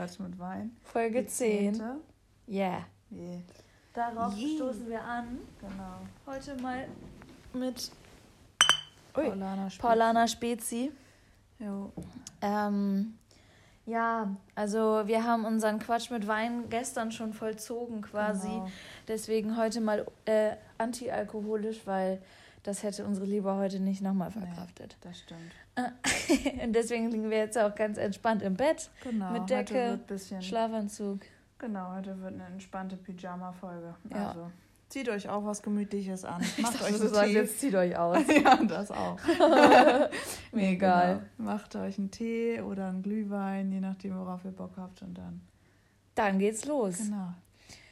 Quatsch mit Wein. Folge 10. Ja. Yeah. Yeah. Darauf yeah. stoßen wir an. Genau. Heute mal mit Ui, Paulana Spezi. Paulana Spezi. Jo. Ähm, ja, also wir haben unseren Quatsch mit Wein gestern schon vollzogen quasi. Genau. Deswegen heute mal äh, antialkoholisch, weil das hätte unsere Liebe heute nicht nochmal verkraftet. Nee, das stimmt. Und deswegen liegen wir jetzt auch ganz entspannt im Bett. Genau. Mit Decke, Schlafanzug. Genau, heute wird eine entspannte Pyjama-Folge. Ja. Also zieht euch auch was Gemütliches an. Macht euch einen Tee. jetzt zieht euch aus. ja, das auch. Mir egal. Genau. Macht euch einen Tee oder einen Glühwein, je nachdem, worauf ihr Bock habt. Und dann. Dann geht's los. Genau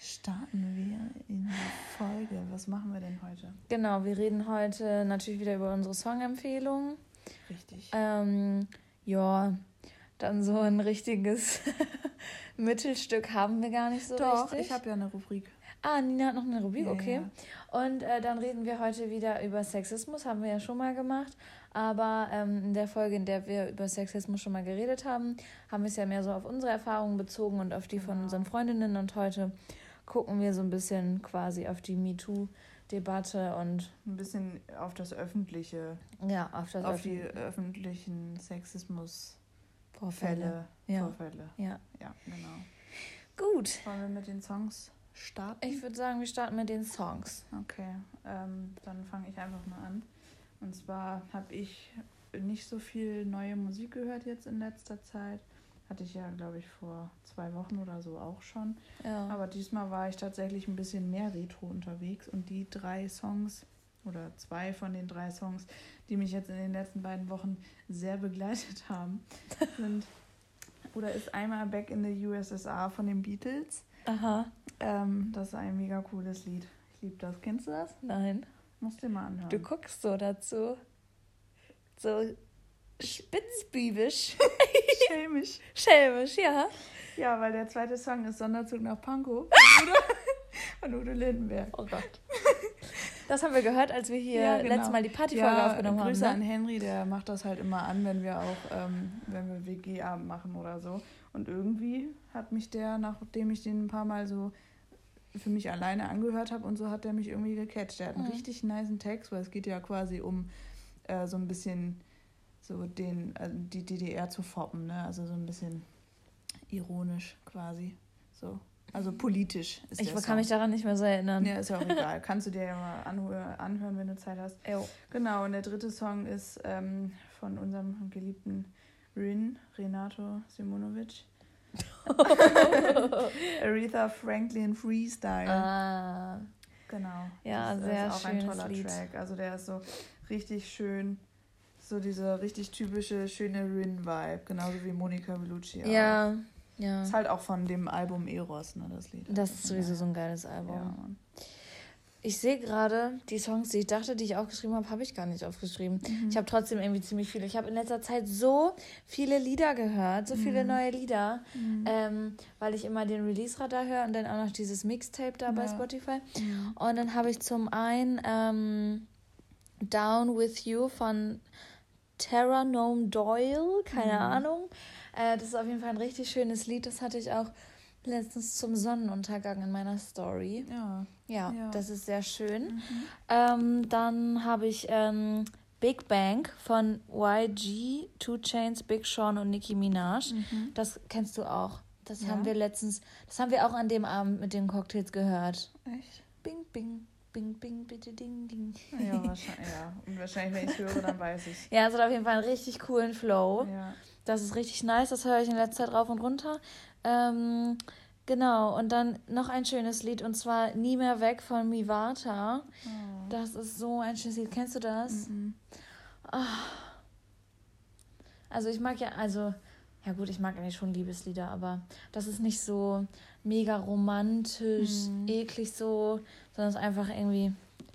starten wir in die Folge. Was machen wir denn heute? Genau, wir reden heute natürlich wieder über unsere Songempfehlungen. Richtig. Ähm, ja, dann so ein richtiges Mittelstück haben wir gar nicht so Doch, richtig. ich habe ja eine Rubrik. Ah, Nina hat noch eine Rubrik, ja, okay. Ja. Und äh, dann reden wir heute wieder über Sexismus, haben wir ja schon mal gemacht. Aber ähm, in der Folge, in der wir über Sexismus schon mal geredet haben, haben wir es ja mehr so auf unsere Erfahrungen bezogen und auf die von genau. unseren Freundinnen. Und heute gucken wir so ein bisschen quasi auf die MeToo-Debatte und ein bisschen auf das öffentliche. Ja, auf das auf Öffn die öffentlichen Sexismus-Vorfälle. Ja. Vorfälle. Ja. Ja, genau. Gut. Wollen wir mit den Songs starten? Ich würde sagen, wir starten mit den Songs. Okay, ähm, dann fange ich einfach mal an. Und zwar habe ich nicht so viel neue Musik gehört jetzt in letzter Zeit. Hatte ich ja, glaube ich, vor zwei Wochen oder so auch schon. Ja. Aber diesmal war ich tatsächlich ein bisschen mehr retro unterwegs und die drei Songs oder zwei von den drei Songs, die mich jetzt in den letzten beiden Wochen sehr begleitet haben, sind oder ist einmal Back in the USSR von den Beatles. Aha. Ähm, das ist ein mega cooles Lied. Ich liebe das. Kennst du das? Nein. Musst du dir mal anhören. Du guckst so dazu. So spitzbübisch. Schelmisch. Schelmisch, ja. Ja, weil der zweite Song ist Sonderzug nach Pankow von Udo Lindenberg. Oh Gott. Das haben wir gehört, als wir hier ja, genau. letztes Mal die Partyfolge ja, aufgenommen Grüße haben. Grüße ne? an Henry, der macht das halt immer an, wenn wir auch, ähm, wenn wir WG-Abend machen oder so. Und irgendwie hat mich der, nachdem ich den ein paar Mal so für mich alleine angehört habe und so, hat der mich irgendwie gecatcht. Der hat einen mhm. richtig niceen Text, weil es geht ja quasi um äh, so ein bisschen so den, also die DDR zu foppen, ne? Also so ein bisschen ironisch quasi. So. Also politisch ist Ich kann Song. mich daran nicht mehr so erinnern. Ja, ist ja auch egal. Kannst du dir ja mal anhören, wenn du Zeit hast. Jo. Genau, und der dritte Song ist ähm, von unserem geliebten Rin, Renato Simonovic. Aretha Franklin Freestyle. Ah. Genau. Ja, das sehr ist auch ein toller Lied. Track. Also der ist so richtig schön so diese richtig typische, schöne Rin-Vibe, genauso wie Monika Bellucci. Ja, ja. Ist halt auch von dem Album Eros, ne, das Lied. Das ist sowieso so ein geiles Album. Ja, ich sehe gerade, die Songs, die ich dachte, die ich aufgeschrieben habe, habe ich gar nicht aufgeschrieben. Mhm. Ich habe trotzdem irgendwie ziemlich viele. Ich habe in letzter Zeit so viele Lieder gehört, so viele mhm. neue Lieder, mhm. ähm, weil ich immer den Release-Radar höre und dann auch noch dieses Mixtape da ja. bei Spotify. Mhm. Und dann habe ich zum einen ähm, Down With You von Terra Gnome Doyle, keine mhm. Ahnung. Äh, das ist auf jeden Fall ein richtig schönes Lied. Das hatte ich auch letztens zum Sonnenuntergang in meiner Story. Ja. Ja, ja. das ist sehr schön. Mhm. Ähm, dann habe ich ähm, Big Bang von YG, Two Chains, Big Sean und Nicki Minaj. Mhm. Das kennst du auch. Das ja. haben wir letztens, das haben wir auch an dem Abend mit den Cocktails gehört. Echt? Bing, bing. Bing, bing, bitte, ding, ding. Ja, wahrscheinlich, ja. Und wahrscheinlich, wenn ich höre, dann weiß ich Ja, es hat auf jeden Fall einen richtig coolen Flow. Ja. Das ist richtig nice, das höre ich in letzter Zeit rauf und runter. Ähm, genau, und dann noch ein schönes Lied und zwar Nie mehr weg von Mivata. Oh. Das ist so ein schönes Lied. Kennst du das? Mm -mm. Also ich mag ja, also, ja gut, ich mag eigentlich schon Liebeslieder, aber das ist nicht so mega romantisch, mm. eklig so, sondern es ist einfach irgendwie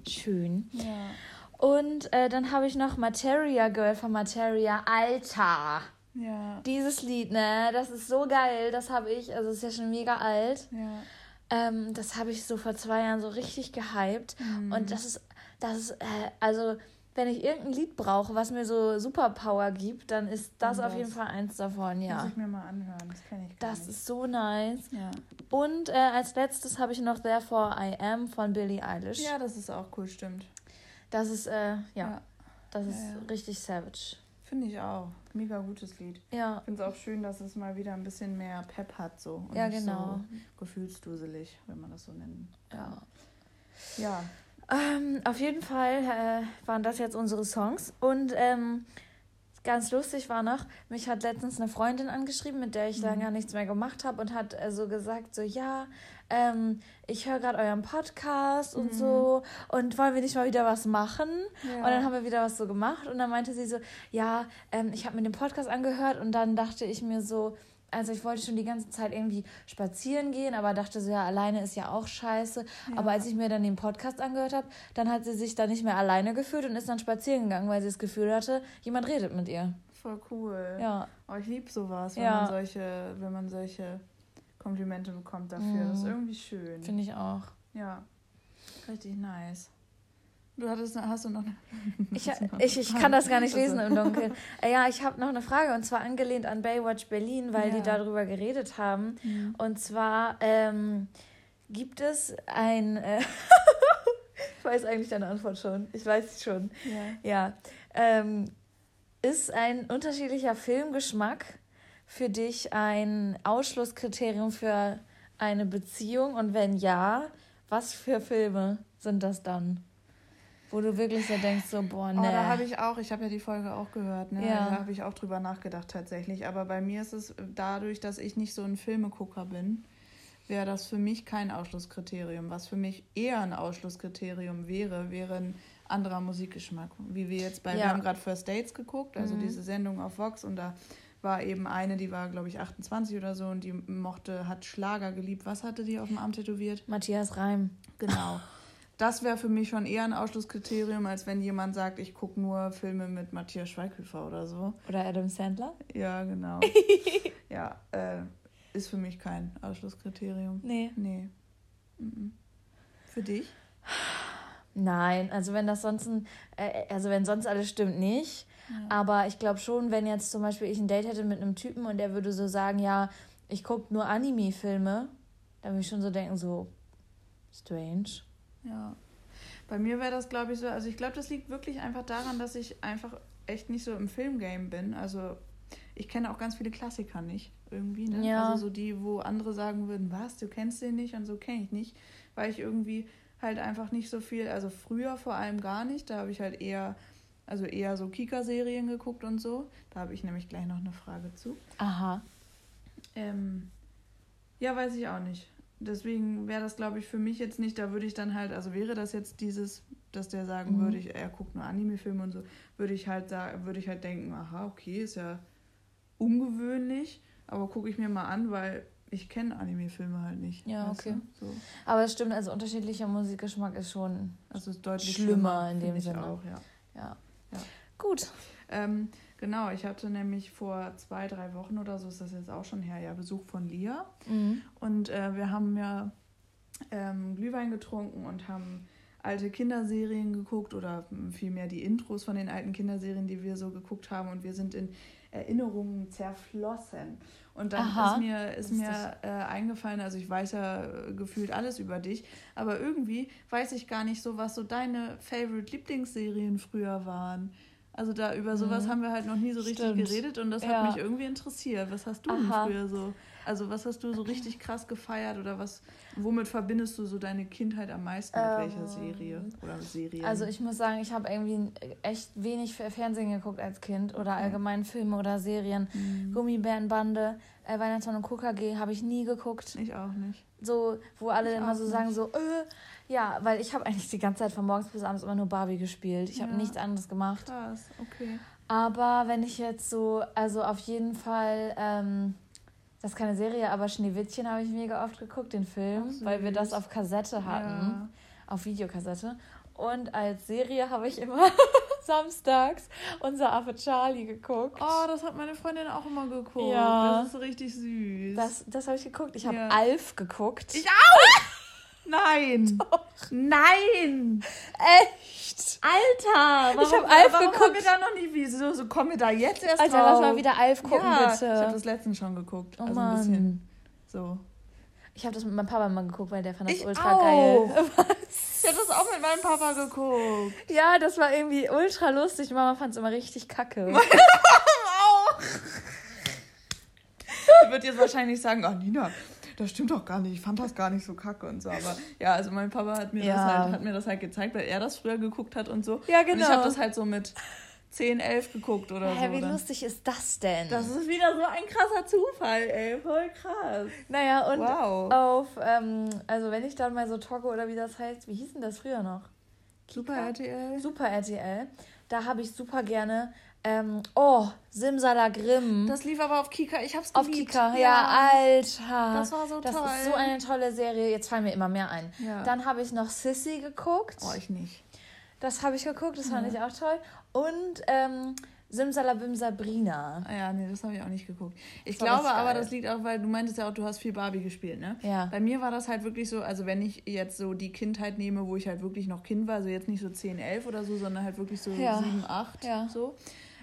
schön. Ja. Und äh, dann habe ich noch Materia Girl von Materia. Alter! Ja. Dieses Lied, ne? Das ist so geil. Das habe ich, also ist ja schon mega alt. Ja. Ähm, das habe ich so vor zwei Jahren so richtig gehypt. Mhm. Und das ist, das ist, äh, also wenn ich irgendein Lied brauche, was mir so Superpower gibt, dann ist das, auf jeden Fall eins davon, ja. Muss ich mir mal anhören, das kenne ich gar Das nicht. ist so nice. Ja. Und äh, als letztes habe ich noch Therefore I Am von Billie Eilish. Ja, das ist auch cool, stimmt. Das ist, äh, ja, ja. das ist ja, richtig savage. Finde ich auch. Mega gutes Lied. Ja. Ich finde es auch schön, dass es mal wieder ein bisschen mehr Pep hat so. Und ja, genau. So gefühlsduselig, wenn man das so nennen kann. Ja. Ja. Ähm, auf jeden Fall äh, waren das jetzt unsere Songs. Und ähm, ganz lustig war noch, mich hat letztens eine Freundin angeschrieben, mit der ich mhm. lange nichts mehr gemacht habe und hat äh, so gesagt, so ja, ähm, ich höre gerade euren Podcast und mhm. so und wollen wir nicht mal wieder was machen? Ja. Und dann haben wir wieder was so gemacht und dann meinte sie so, ja, ähm, ich habe mir den Podcast angehört und dann dachte ich mir so, also ich wollte schon die ganze Zeit irgendwie spazieren gehen, aber dachte so, ja, alleine ist ja auch scheiße. Ja. Aber als ich mir dann den Podcast angehört habe, dann hat sie sich da nicht mehr alleine gefühlt und ist dann spazieren gegangen, weil sie das Gefühl hatte, jemand redet mit ihr. Voll cool. Ja. Oh, ich liebe sowas, wenn ja. man solche, wenn man solche Komplimente bekommt dafür. Mhm. Das ist mhm. irgendwie schön. Finde ich auch. Ja. Richtig nice. Du hattest, hast du noch eine ich, ich, ich kann das gar nicht lesen im Dunkeln. Äh, ja, ich habe noch eine Frage und zwar angelehnt an Baywatch Berlin, weil ja. die darüber geredet haben. Mhm. Und zwar ähm, gibt es ein. Äh ich weiß eigentlich deine Antwort schon. Ich weiß es schon. Ja. ja. Ähm, ist ein unterschiedlicher Filmgeschmack für dich ein Ausschlusskriterium für eine Beziehung? Und wenn ja, was für Filme sind das dann? Wo du wirklich so denkst, so, boah, ne. Oh, da habe ich auch, ich habe ja die Folge auch gehört, ne? Ja. Da habe ich auch drüber nachgedacht tatsächlich. Aber bei mir ist es dadurch, dass ich nicht so ein Filmegucker bin, wäre das für mich kein Ausschlusskriterium. Was für mich eher ein Ausschlusskriterium wäre, wäre ein anderer Musikgeschmack. Wie wir jetzt bei, ja. wir haben gerade First Dates geguckt, also mhm. diese Sendung auf Vox und da war eben eine, die war, glaube ich, 28 oder so und die mochte, hat Schlager geliebt. Was hatte die auf dem Arm tätowiert? Matthias Reim. Genau. Das wäre für mich schon eher ein Ausschlusskriterium, als wenn jemand sagt, ich gucke nur Filme mit Matthias Schweighöfer oder so. Oder Adam Sandler? Ja, genau. ja, äh, ist für mich kein Ausschlusskriterium. Nee. Nee. Für dich? Nein, also wenn das sonst, ein, äh, also wenn sonst alles stimmt, nicht. Ja. Aber ich glaube schon, wenn jetzt zum Beispiel ich ein Date hätte mit einem Typen und der würde so sagen, ja, ich gucke nur Anime-Filme, dann würde ich schon so denken, so strange. Ja. Bei mir wäre das, glaube ich, so, also ich glaube, das liegt wirklich einfach daran, dass ich einfach echt nicht so im Filmgame bin. Also ich kenne auch ganz viele Klassiker nicht irgendwie. Ne? Ja. Also so die, wo andere sagen würden, was, du kennst den nicht und so kenne ich nicht, weil ich irgendwie halt einfach nicht so viel, also früher vor allem gar nicht, da habe ich halt eher, also eher so Kika-Serien geguckt und so. Da habe ich nämlich gleich noch eine Frage zu. Aha. Ähm, ja, weiß ich auch nicht deswegen wäre das, glaube ich, für mich jetzt nicht, da würde ich dann halt, also wäre das jetzt dieses, dass der sagen mhm. würde, ich, er guckt nur Anime-Filme und so, würde ich halt sagen, würde ich halt denken, aha, okay, ist ja ungewöhnlich, aber gucke ich mir mal an, weil ich kenne Anime-Filme halt nicht. Ja, okay. So. Aber es stimmt, also unterschiedlicher Musikgeschmack ist schon also ist deutlich schlimmer, schlimmer in dem Sinne. Auch, ja. ja. ja. Gut. Ähm, Genau, ich hatte nämlich vor zwei, drei Wochen oder so, ist das jetzt auch schon her, ja, Besuch von Lia. Mhm. Und äh, wir haben ja ähm, Glühwein getrunken und haben alte Kinderserien geguckt oder vielmehr die Intros von den alten Kinderserien, die wir so geguckt haben. Und wir sind in Erinnerungen zerflossen. Und dann Aha, ist mir, ist mir äh, eingefallen, also ich weiß ja äh, gefühlt alles über dich, aber irgendwie weiß ich gar nicht so, was so deine Favorite-Lieblingsserien früher waren. Also da über sowas mhm. haben wir halt noch nie so richtig Stimmt. geredet und das ja. hat mich irgendwie interessiert. Was hast du denn früher so? Also was hast du so richtig krass gefeiert oder was, womit verbindest du so deine Kindheit am meisten mit ähm, welcher Serie oder Serie? Also ich muss sagen, ich habe irgendwie echt wenig Fernsehen geguckt als Kind oder allgemein Filme oder Serien. Mhm. Gummibärenbande, äh, Weihnachtsmann und KKG habe ich nie geguckt. Ich auch nicht. So, wo alle ich immer so nicht. sagen so, äh, ja, weil ich habe eigentlich die ganze Zeit von morgens bis abends immer nur Barbie gespielt. Ich habe ja. nichts anderes gemacht. Krass, okay. Aber wenn ich jetzt so, also auf jeden Fall, ähm, das ist keine Serie, aber Schneewittchen habe ich mega oft geguckt, den Film, Ach, weil wir das auf Kassette hatten, ja. auf Videokassette. Und als Serie habe ich immer samstags unser Affe Charlie geguckt. Oh, das hat meine Freundin auch immer geguckt. Ja. Das ist richtig süß. Das, das habe ich geguckt. Ich habe ja. Alf geguckt. Ich auch! Nein! Doch. Nein! Echt? Alter! Warum, ich habe Alf warum geguckt. Haben wir da noch nie, wieso so kommen wir da jetzt erst Alter, drauf? lass mal wieder Alf gucken, ja, bitte. Ich habe das letztens schon geguckt. Oh also Mann. ein bisschen so. Ich habe das mit meinem Papa mal geguckt, weil der fand das ich ultra auch. geil. Was? Ich habe das auch mit meinem Papa geguckt. Ja, das war irgendwie ultra lustig. Mama fand es immer richtig kacke. Meine auch. Die wird jetzt wahrscheinlich sagen, ach Nina, das stimmt doch gar nicht. Ich fand das gar nicht so kacke und so. Aber ja, also mein Papa hat mir, ja. das, halt, hat mir das halt gezeigt, weil er das früher geguckt hat und so. Ja, genau. Und ich habe das halt so mit 10, 11 geguckt oder Hä, so. Wie lustig ist das denn? Das ist wieder so ein krasser Zufall, ey. Voll krass. Naja, und wow. auf, ähm, also wenn ich dann mal so togge oder wie das heißt, wie hieß denn das früher noch? Kika? Super RTL. Super RTL. Da habe ich super gerne ähm, oh, Simsalagrim. Das lief aber auf Kika. Ich hab's geliebt. Auf Kika, ja, ja, Alter. Das war so das toll. Das ist so eine tolle Serie. Jetzt fallen mir immer mehr ein. Ja. Dann habe ich noch Sissy geguckt. Oh, ich nicht. Das habe ich geguckt, das fand ich auch toll. Und ähm, Simsalabim Sabrina. Ah ja, nee, das habe ich auch nicht geguckt. Ich glaube aber, das liegt auch, weil du meintest ja auch, du hast viel Barbie gespielt, ne? Ja. Bei mir war das halt wirklich so, also wenn ich jetzt so die Kindheit nehme, wo ich halt wirklich noch Kind war, also jetzt nicht so 10, 11 oder so, sondern halt wirklich so ja. 7, 8, ja. so.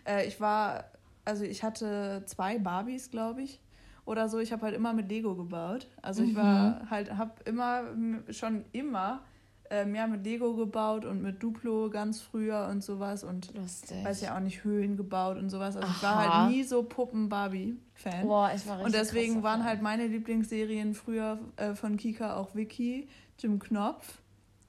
Äh, ich war, also ich hatte zwei Barbies, glaube ich oder so. Ich habe halt immer mit Lego gebaut. Also ich war mhm. halt, habe immer schon immer ähm, ja, mit Lego gebaut und mit Duplo ganz früher und sowas und Lustig. weiß ja auch nicht Höhlen gebaut und sowas. Also Aha. ich war halt nie so Puppen-Barbie-Fan. Boah, ich war richtig Und deswegen waren halt meine Lieblingsserien früher äh, von Kika auch Vicky, Jim Knopf.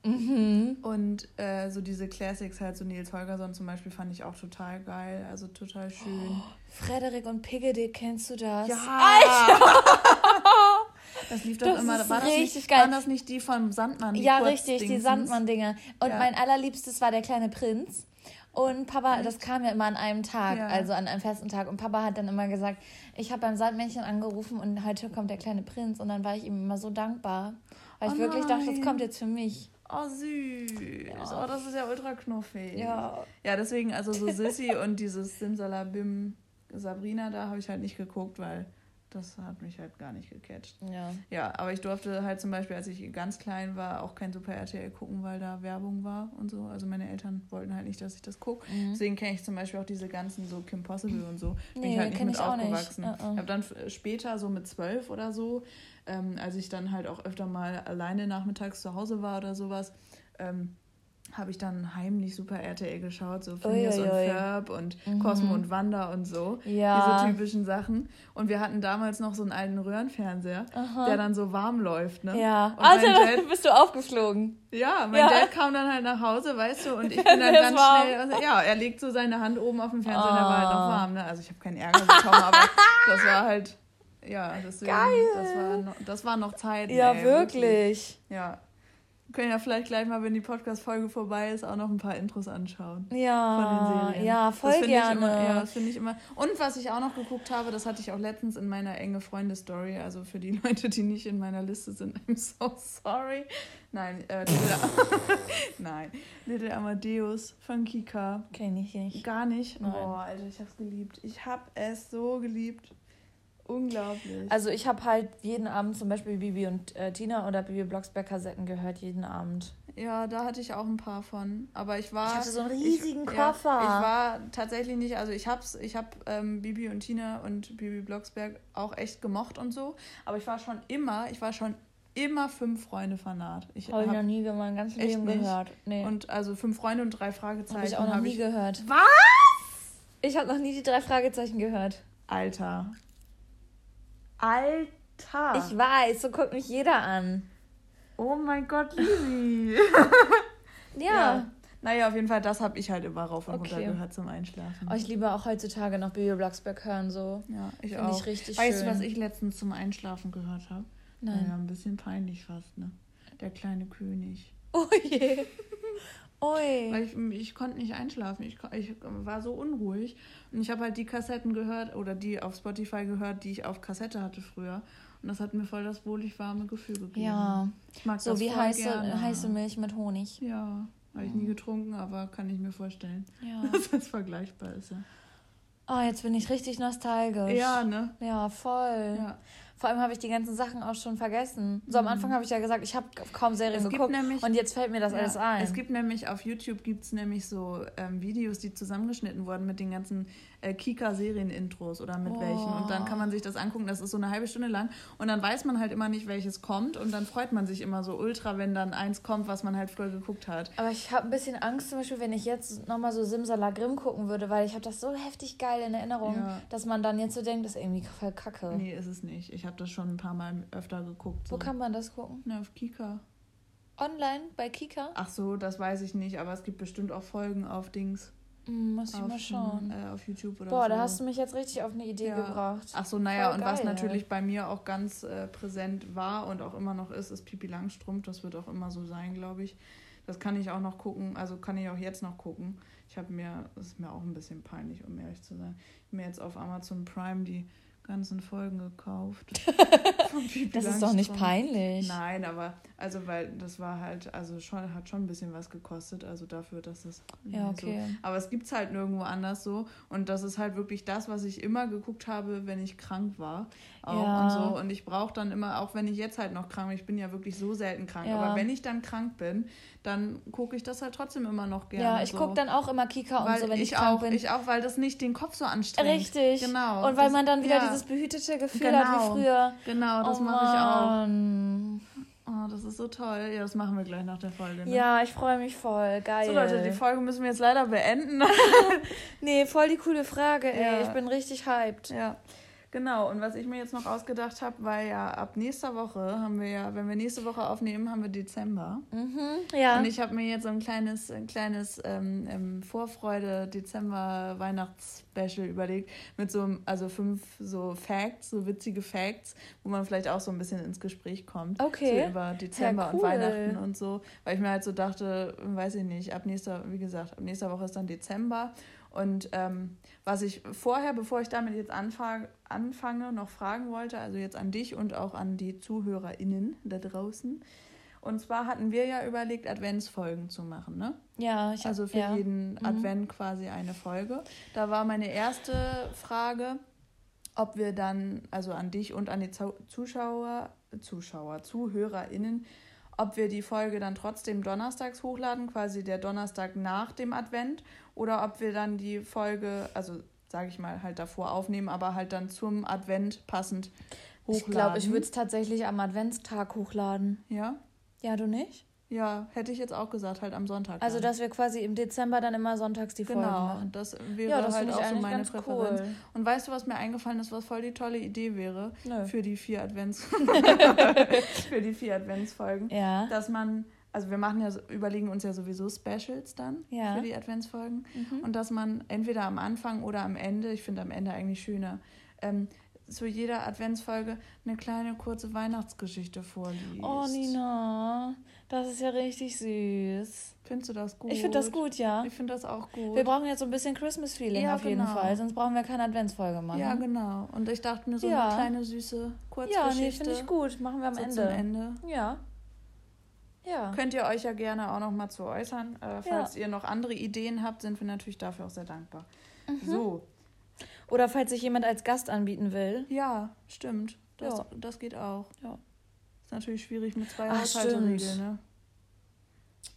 Mhm. Und äh, so diese Classics halt, so Nils Holgersson zum Beispiel, fand ich auch total geil. Also total schön. Oh, Frederik und Pigede, kennst du das? Ja! Das lief doch das immer. War das, nicht, geil. waren das nicht die von Sandmann? Die ja, richtig, die Sandmann-Dinger. Und ja. mein allerliebstes war der kleine Prinz. Und Papa, das kam ja immer an einem Tag, ja. also an einem festen Tag. Und Papa hat dann immer gesagt, ich habe beim Sandmännchen angerufen und heute kommt der kleine Prinz. Und dann war ich ihm immer so dankbar, weil oh ich wirklich nein. dachte, das kommt jetzt für mich. Oh, süß. Ja. Oh, das ist ja ultra knuffig. Ja. Ja, deswegen, also so Sissy und dieses Simsalabim Sabrina, da habe ich halt nicht geguckt, weil das hat mich halt gar nicht gecatcht. Ja. Ja, aber ich durfte halt zum Beispiel, als ich ganz klein war, auch kein Super RTL gucken, weil da Werbung war und so. Also meine Eltern wollten halt nicht, dass ich das gucke. Mhm. Deswegen kenne ich zum Beispiel auch diese ganzen so Kim Possible und so. Bin nee, ich halt nicht mit aufgewachsen. Nicht. Uh -uh. Ich habe dann später, so mit zwölf oder so, ähm, als ich dann halt auch öfter mal alleine nachmittags zu Hause war oder sowas, ähm, habe ich dann heimlich Super RTL geschaut, so Phineas und Ferb und mhm. Cosmo und Wanda und so. Ja. Diese typischen Sachen. Und wir hatten damals noch so einen alten Röhrenfernseher, Aha. der dann so warm läuft, ne? Ja. Und also Dad, bist du aufgeflogen. Ja, mein ja. Dad kam dann halt nach Hause, weißt du, und ich bin dann ganz warm. schnell, also, ja, er legt so seine Hand oben auf den Fernseher, oh. der war halt noch oh. warm, ne? Also ich habe keinen Ärger bekommen, aber das war halt, ja, deswegen, Geil. Das war, noch, das war noch Zeit. Ja, ey, wirklich. wirklich. Ja können ja vielleicht gleich mal, wenn die Podcast-Folge vorbei ist, auch noch ein paar Intros anschauen. Ja, von den Serien. ja, voll gerne. Immer, ja, das finde ich immer. Und was ich auch noch geguckt habe, das hatte ich auch letztens in meiner enge Freunde-Story, also für die Leute, die nicht in meiner Liste sind, I'm so sorry. Nein, äh, Little, Nein, Little Amadeus von Kika. Kenn ich nicht. Gar nicht? Nein. Boah, Alter, ich hab's geliebt. Ich hab es so geliebt. Unglaublich. Also ich habe halt jeden Abend zum Beispiel Bibi und äh, Tina oder Bibi Blocksberg Kassetten gehört, jeden Abend. Ja, da hatte ich auch ein paar von. Aber ich war. Ich hatte so einen riesigen ich, Koffer. Ja, ich war tatsächlich nicht, also ich hab's, ich hab ähm, Bibi und Tina und Bibi Blocksberg auch echt gemocht und so. Aber ich war schon immer, ich war schon immer fünf Freunde Fanat. Ich habe hab ich noch nie in meinem ganzen Leben gehört. Nee. Und also fünf Freunde und drei Fragezeichen. Habe ich auch noch nie ich... gehört. Was? Ich habe noch nie die drei Fragezeichen gehört. Alter. Alter. Ich weiß, so guckt mich jeder an. Oh mein Gott, Lili. ja. ja. Naja, auf jeden Fall, das habe ich halt immer rauf und okay. runter gehört zum Einschlafen. Oh, ich liebe auch heutzutage noch Bibi Blocksberg hören, so. Ja, ich Find auch. Ich richtig weißt schön. du, was ich letztens zum Einschlafen gehört habe? Nein. Ja, ein bisschen peinlich fast, ne? Der kleine König. Oh je. Ui. Weil ich, ich konnte nicht einschlafen. Ich, ich war so unruhig. Und ich habe halt die Kassetten gehört oder die auf Spotify gehört, die ich auf Kassette hatte früher. Und das hat mir voll das wohlig warme Gefühl gegeben. Ja. Ich mag so das wie heiße, gerne. heiße Milch mit Honig. Ja. Habe ich nie getrunken, aber kann ich mir vorstellen, ja. dass das vergleichbar ist. Ja. Oh, jetzt bin ich richtig nostalgisch. Ja, ne? Ja, voll. Ja. Vor allem habe ich die ganzen Sachen auch schon vergessen. So am Mhm. Anfang habe ich ja gesagt, ich habe kaum Serien Es geguckt nämlich- und jetzt fällt mir das Ja, alles ein. Es gibt nämlich auf YouTube gibt's nämlich so ähm, Videos, die zusammengeschnitten wurden mit den ganzen äh, Kika-Serien-Intros oder mit Oh. welchen. Und dann kann man sich das angucken, das ist so eine halbe Stunde lang. Und dann weiß man halt immer nicht, welches kommt. Und dann freut man sich immer so ultra, wenn dann eins kommt, was man halt früher geguckt hat. Aber ich habe ein bisschen Angst, zum Beispiel, wenn ich jetzt nochmal so Simsalagrim gucken würde, weil ich habe das so heftig geil in Erinnerung, Ja. dass man dann jetzt so denkt, das ist irgendwie voll kacke. Nee, ist es nicht. Ich habe das schon ein paar Mal öfter geguckt. So. Wo kann man das gucken? Na, auf Kika. Online bei Kika? Ach so, das weiß ich nicht, aber es gibt bestimmt auch Folgen auf Dings. Hm, muss ich auf, mal schauen. Äh, auf YouTube oder Boah, so. da hast du mich jetzt richtig auf eine Idee Ja. gebracht. Ach so, naja, Voll und was geil. natürlich bei mir auch ganz äh, präsent war und auch immer noch ist, ist Pipi Langstrumpf. Das wird auch immer so sein, glaube ich. Das kann ich auch noch gucken, also kann ich auch jetzt noch gucken. Ich habe mir, das ist mir auch ein bisschen peinlich, um ehrlich zu sein, mir jetzt auf Amazon Prime die ganzen Folgen gekauft. Das ist doch nicht peinlich. Nein, aber also weil das war halt, also schon, hat schon ein bisschen was gekostet, also dafür, dass es Ja, okay. so. Aber es gibt's halt nirgendwo anders so. Und das ist halt wirklich das, was ich immer geguckt habe, wenn ich krank war. Auch Ja. und so. Und ich brauche dann immer, auch wenn ich jetzt halt noch krank bin, ich bin ja wirklich so selten krank, Ja. aber wenn ich dann krank bin, dann gucke ich das halt trotzdem immer noch gerne. ja, ich so. gucke dann auch immer Kika und weil so, wenn ich, ich krank auch, bin. ich auch, weil das nicht den Kopf so anstrengt. Richtig. Genau. Und weil Das- man dann wieder ja, dieses behütete Gefühl Genau. hat wie früher. Genau, das oh, mache ich auch. Oh, das ist so toll. Ja, das machen wir gleich nach der Folge. Ne? Ja, ich freue mich voll. Geil. So Leute, die Folge müssen wir jetzt leider beenden. nee, voll die coole Frage, ey. Ja. Ich bin richtig hyped. Ja, genau. Und was ich mir jetzt noch ausgedacht habe, war ja ab nächster Woche haben wir ja, wenn wir nächste Woche aufnehmen, haben wir Dezember. Mhm, ja. Und ich habe mir jetzt so ein kleines, ein kleines ähm, ähm, Vorfreude Dezember Weihnachtsspecial überlegt mit so also fünf so Facts, so witzige Facts, wo man vielleicht auch so ein bisschen ins Gespräch kommt. Okay. So über Dezember Ja, und cool. Weihnachten und so, weil ich mir halt so dachte, weiß ich nicht, ab nächster, wie gesagt, ab nächster Woche ist dann Dezember und ähm, was ich vorher, bevor ich damit jetzt anfange, anfange, noch fragen wollte, also jetzt an dich und auch an die ZuhörerInnen da draußen. Und zwar hatten wir ja überlegt, Adventsfolgen zu machen, ne? ja, ich Also für ja. jeden Mhm. Advent quasi eine Folge. Da war meine erste Frage, ob wir dann, also an dich und an die Zuschauer, Zuschauer, ZuhörerInnen, ob wir die Folge dann trotzdem donnerstags hochladen, quasi der Donnerstag nach dem Advent, oder ob wir dann die Folge, also sage ich mal, halt davor aufnehmen, aber halt dann zum Advent passend hochladen. Ich glaube, ich würde es tatsächlich am Adventstag hochladen. Ja? Ja, du nicht? Ja, hätte ich jetzt auch gesagt, halt am Sonntag. Also, dann. dass wir quasi im Dezember dann immer sonntags die Folgen Genau, machen. das wäre Ja, das halt auch so meine ganz Präferenz. cool. Und weißt du, was mir eingefallen ist, was voll die tolle Idee wäre Nö. für die vier Advents für die vier Adventsfolgen, Ja. dass man also wir machen ja überlegen uns ja sowieso Specials dann Ja. für die Adventsfolgen Mhm. und dass man entweder am Anfang oder am Ende, ich finde am Ende eigentlich schöner, ähm, zu jeder Adventsfolge eine kleine kurze Weihnachtsgeschichte vorliest. Oh, Nina, das ist ja richtig süß. Findest du das gut? Ich finde das gut, ja. Ich finde das auch gut. Wir brauchen jetzt so ein bisschen Christmas-Feeling Ja, auf jeden genau. Fall, sonst brauchen wir keine Adventsfolge machen. Ja, genau. Und ich dachte mir so Ja. eine kleine süße Ja, Kurzgeschichte. nee, finde ich gut. Machen wir am so Ende. zum Ende. Ja. Ja. Könnt ihr euch ja gerne auch noch mal zu äußern. Äh, falls ihr noch andere Ideen habt, sind wir natürlich dafür auch sehr dankbar. Mhm. So, Oder falls sich jemand als Gast anbieten will. ja, stimmt. Das, Ja. das geht auch. Ja. Ist natürlich schwierig mit zwei Haushaltsregeln, ne?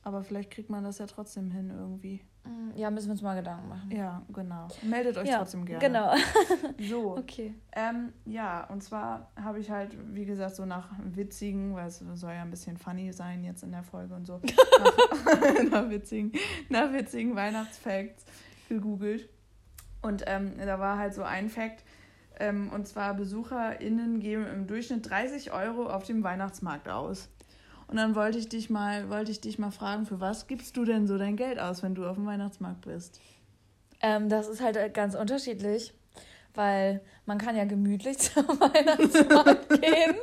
Aber vielleicht kriegt man das ja trotzdem hin irgendwie. Mm, Ja, müssen wir uns mal Gedanken machen. Ja, genau. Meldet euch Ja, trotzdem gerne. Genau. So, Okay. Ähm, ja, und zwar habe ich halt, wie gesagt, so nach witzigen, weil es soll ja ein bisschen funny sein jetzt in der Folge und so, nach, nach witzigen, nach witzigen Weihnachtsfacts gegoogelt. Und ähm, da war halt so ein Fact, ähm, und zwar BesucherInnen geben im Durchschnitt 30 Euro auf dem Weihnachtsmarkt aus. Und dann wollte ich dich mal, wollte ich dich mal fragen, für was gibst du denn so dein Geld aus, wenn du auf dem Weihnachtsmarkt bist? Ähm, das ist halt ganz unterschiedlich, weil man kann ja gemütlich zum Weihnachtsmarkt gehen.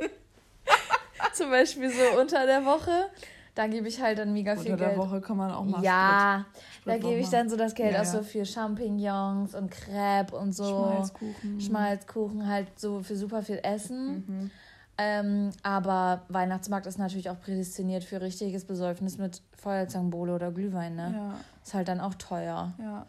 Zum Beispiel so unter der Woche. Da gebe ich halt dann mega viel Unter der Geld. Woche kann man auch mal ja, Sprit da gebe ich dann so das Geld Ja, aus ja. so für Champignons und Crepe und so. Schmalzkuchen. Schmalzkuchen, halt so für super viel Essen. Mhm. Ähm, aber Weihnachtsmarkt ist natürlich auch prädestiniert für richtiges Besäufnis mit Feuerzangenbowle oder Glühwein, ne? Ja, Ist halt dann auch teuer. ja.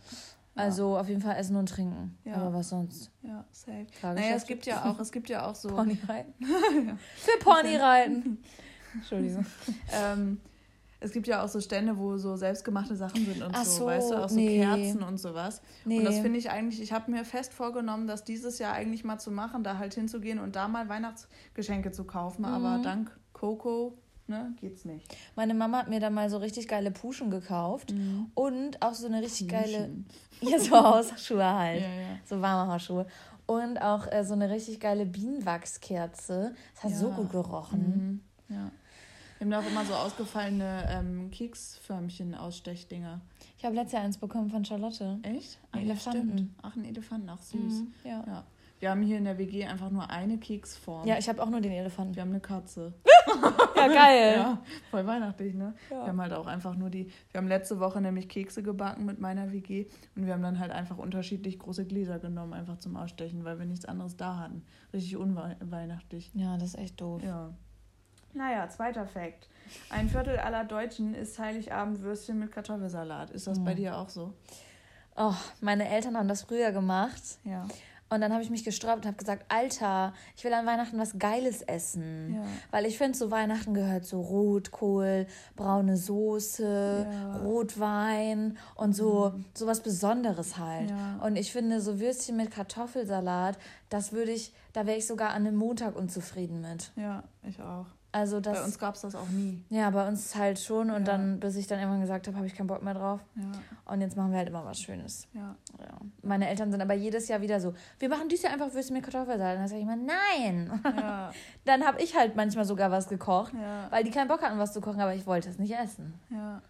Also auf jeden Fall essen und trinken. Ja. Aber was sonst? Ja, safe. Naja, es gibt ja auch, es gibt ja auch so. Ponyreiten. ja. Für Ponyreiten. Entschuldigung. ähm, es gibt ja auch so Stände, wo so selbstgemachte Sachen sind und so, so, weißt du, auch so nee. Kerzen und sowas. Nee. Und das finde ich eigentlich, ich habe mir fest vorgenommen, das dieses Jahr eigentlich mal zu machen, da halt hinzugehen und da mal Weihnachtsgeschenke zu kaufen. Mhm. Aber dank Coco ne, geht's nicht. Meine Mama hat mir da mal so richtig geile Puschen gekauft mhm. und auch so eine richtig Puschen. geile, ja, so Hausschuhe halt, ja, ja. so warme Hausschuhe. Und auch äh, so eine richtig geile Bienenwachskerze. Das hat ja. so gut gerochen. Mhm. Ja. Wir haben da auch immer so ausgefallene ähm, Keksförmchen-Ausstechdinger. Ich habe letztes Jahr eins bekommen von Charlotte. Echt? Ein Elefanten. Ach, ein Elefanten, auch süß. Mhm, ja. ja. Wir haben hier in der WG einfach nur eine Keksform. Ja, ich habe auch nur den Elefanten. Wir haben eine Katze. ja, geil. Ja, voll weihnachtlich, ne? Ja. Wir haben halt auch einfach nur die. Wir haben letzte Woche nämlich Kekse gebacken mit meiner WG und wir haben dann halt einfach unterschiedlich große Gläser genommen, einfach zum Ausstechen, weil wir nichts anderes da hatten. Richtig unweihnachtlich. Ja, das ist echt doof. Ja. Naja, zweiter Fakt. Ein Viertel aller Deutschen isst Heiligabend Würstchen mit Kartoffelsalat. Ist das mhm. bei dir auch so? Oh, meine Eltern haben das früher gemacht. Ja. Und dann habe ich mich gesträubt und habe gesagt, Alter, ich will an Weihnachten was Geiles essen. Ja. Weil ich finde, zu Weihnachten gehört so Rotkohl, braune Soße, ja. Rotwein und so, mhm. so was Besonderes halt. Ja. Und ich finde, so Würstchen mit Kartoffelsalat, das würde ich, da wäre ich sogar an einem Montag unzufrieden mit. Ja, ich auch. Also das, bei uns gab es das auch nie. Ja, bei uns halt schon. Und ja. dann, bis ich dann irgendwann gesagt habe, habe ich keinen Bock mehr drauf. Ja. Und jetzt machen wir halt immer was Schönes. Ja. ja. Meine Eltern sind aber jedes Jahr wieder so, wir machen dieses Jahr einfach Würstchen mit Kartoffelsalat. Und dann sage ich immer, nein. Dann habe ich halt manchmal sogar was gekocht, weil die keinen Bock hatten, was zu kochen, aber ich wollte es nicht essen. Ja.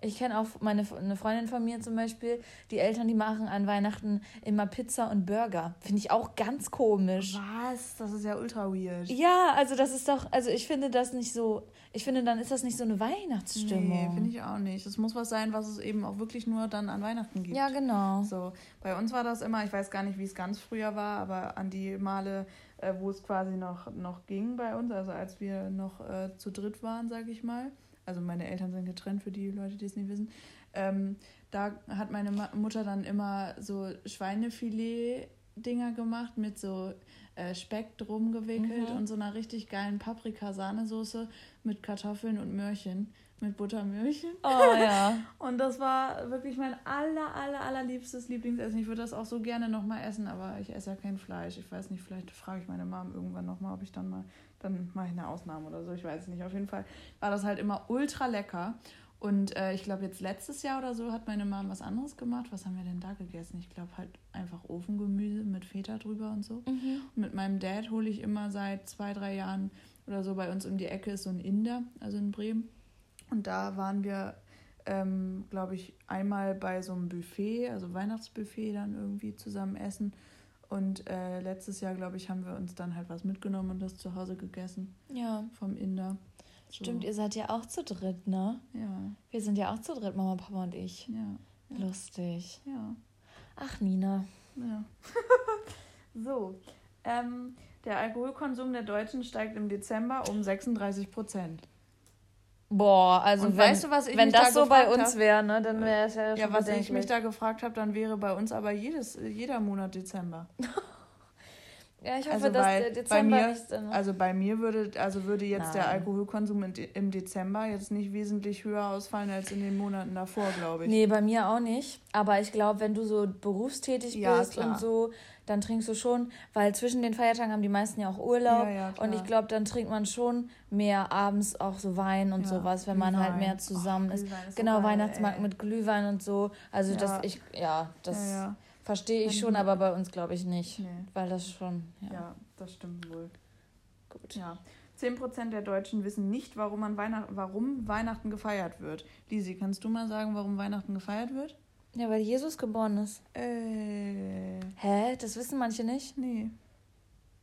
Ich kenne auch meine eine Freundin von mir zum Beispiel, die Eltern, die machen an Weihnachten immer Pizza und Burger. Finde ich auch ganz komisch. Was? Das ist ja ultra weird. Ja, also das ist doch, also ich finde, finde das nicht so, ich finde, dann ist das nicht so eine Weihnachtsstimmung. Nee, finde ich auch nicht. Es muss was sein, was es eben auch wirklich nur dann an Weihnachten gibt. Ja, genau. So, bei uns war das immer, ich weiß gar nicht, wie es ganz früher war, aber an die Male, äh, wo es quasi noch, noch ging bei uns, also als wir noch äh, zu dritt waren, sage ich mal. Also meine Eltern sind getrennt, für die Leute, die es nicht wissen. Ähm, da hat meine Mutter dann immer so Schweinefilet-Dinger gemacht mit so äh, Speck drum gewickelt mhm. und so einer richtig geilen Paprikasahnesoße mit Kartoffeln und Möhrchen. Mit Buttermöhrchen. Oh ja. und das war wirklich mein aller, aller, allerliebstes Lieblingsessen. Ich würde das auch so gerne nochmal essen, aber ich esse ja kein Fleisch. Ich weiß nicht, vielleicht frage ich meine Mom irgendwann nochmal, ob ich dann mal, dann mache ich eine Ausnahme oder so. Ich weiß nicht. Auf jeden Fall war das halt immer ultra lecker. Und äh, ich glaube, jetzt letztes Jahr oder so hat meine Mom was anderes gemacht. Was haben wir denn da gegessen? Ich glaube halt einfach Ofengemüse mit Feta drüber und so. Mhm. Und mit meinem Dad hole ich immer seit zwei, drei Jahren oder so bei uns um die Ecke ist so ein Inder, also in Bremen. Und da waren wir, ähm, glaube ich, einmal bei so einem Buffet, also Weihnachtsbuffet dann irgendwie zusammen essen. Und äh, letztes Jahr, glaube ich, haben wir uns dann halt was mitgenommen und das zu Hause gegessen. Ja. Vom Inder. Stimmt, ihr seid ja auch zu dritt, ne? Ja. Wir sind ja auch zu dritt, Mama, Papa und ich. Ja. Lustig. Ja. Ach, Nina. Ja. so. Ähm, der Alkoholkonsum der Deutschen steigt im Dezember um 36 Prozent. Boah, also wenn, weißt du, was ich wenn das da so bei uns wäre, ne, dann wäre es ja schon Ja, was ich mich da gefragt habe, dann wäre bei uns aber jedes, jeder Monat Dezember. Ja, ich hoffe, also dass der Dezember bei mir, nicht, ne? Also bei mir würde, also würde jetzt Nein. der Alkoholkonsum im Dezember jetzt nicht wesentlich höher ausfallen als in den Monaten davor, glaube ich. Nee, bei mir auch nicht. Aber ich glaube, wenn du so berufstätig ja, bist klar. und so, dann trinkst du schon, weil zwischen den Feiertagen haben die meisten ja auch Urlaub. Ja, ja, und ich glaube, dann trinkt man schon mehr abends auch so Wein und sowas, wenn Glühwein. man halt mehr zusammen Och, ist. Genau, so Weihnachtsmarkt ey. mit glühwein und so. Also das, ich, ja, das. Verstehe ich schon, aber bei uns glaube ich nicht. Nee. Weil das schon. Ja. ja, das stimmt wohl. Gut. Ja. 10% der Deutschen wissen nicht, warum, an Weihnacht warum Weihnachten gefeiert wird. Lisi, kannst du mal sagen, warum Weihnachten gefeiert wird? Ja, weil Jesus geboren ist. Äh. Hä? Das wissen manche nicht? Nee.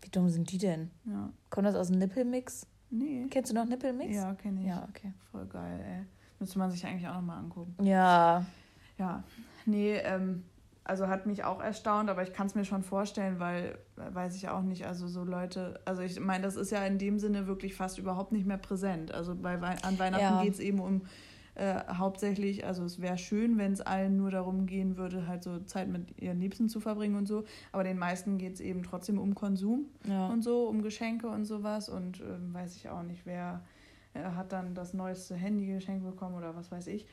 Wie dumm sind die denn? Ja. Kommt das aus dem Nippelmix? Nee. Kennst du noch Nippelmix? Ja, kenne ich. Ja, okay. Voll geil, ey. Müsste man sich eigentlich auch nochmal angucken. Ja. Ja. Nee, ähm, also hat mich auch erstaunt, aber ich kann es mir schon vorstellen, weil weiß ich auch nicht, also so Leute, also ich meine, das ist ja in dem Sinne wirklich fast überhaupt nicht mehr präsent. Also bei an Weihnachten ja. geht es eben um Äh, hauptsächlich, also es wäre schön, wenn es allen nur darum gehen würde, halt so Zeit mit ihren Liebsten zu verbringen und so. Aber den meisten geht es eben trotzdem um Konsum ja. und so, um Geschenke und sowas. Und äh, weiß ich auch nicht, wer äh, hat dann das neueste Handy geschenkt bekommen oder was weiß ich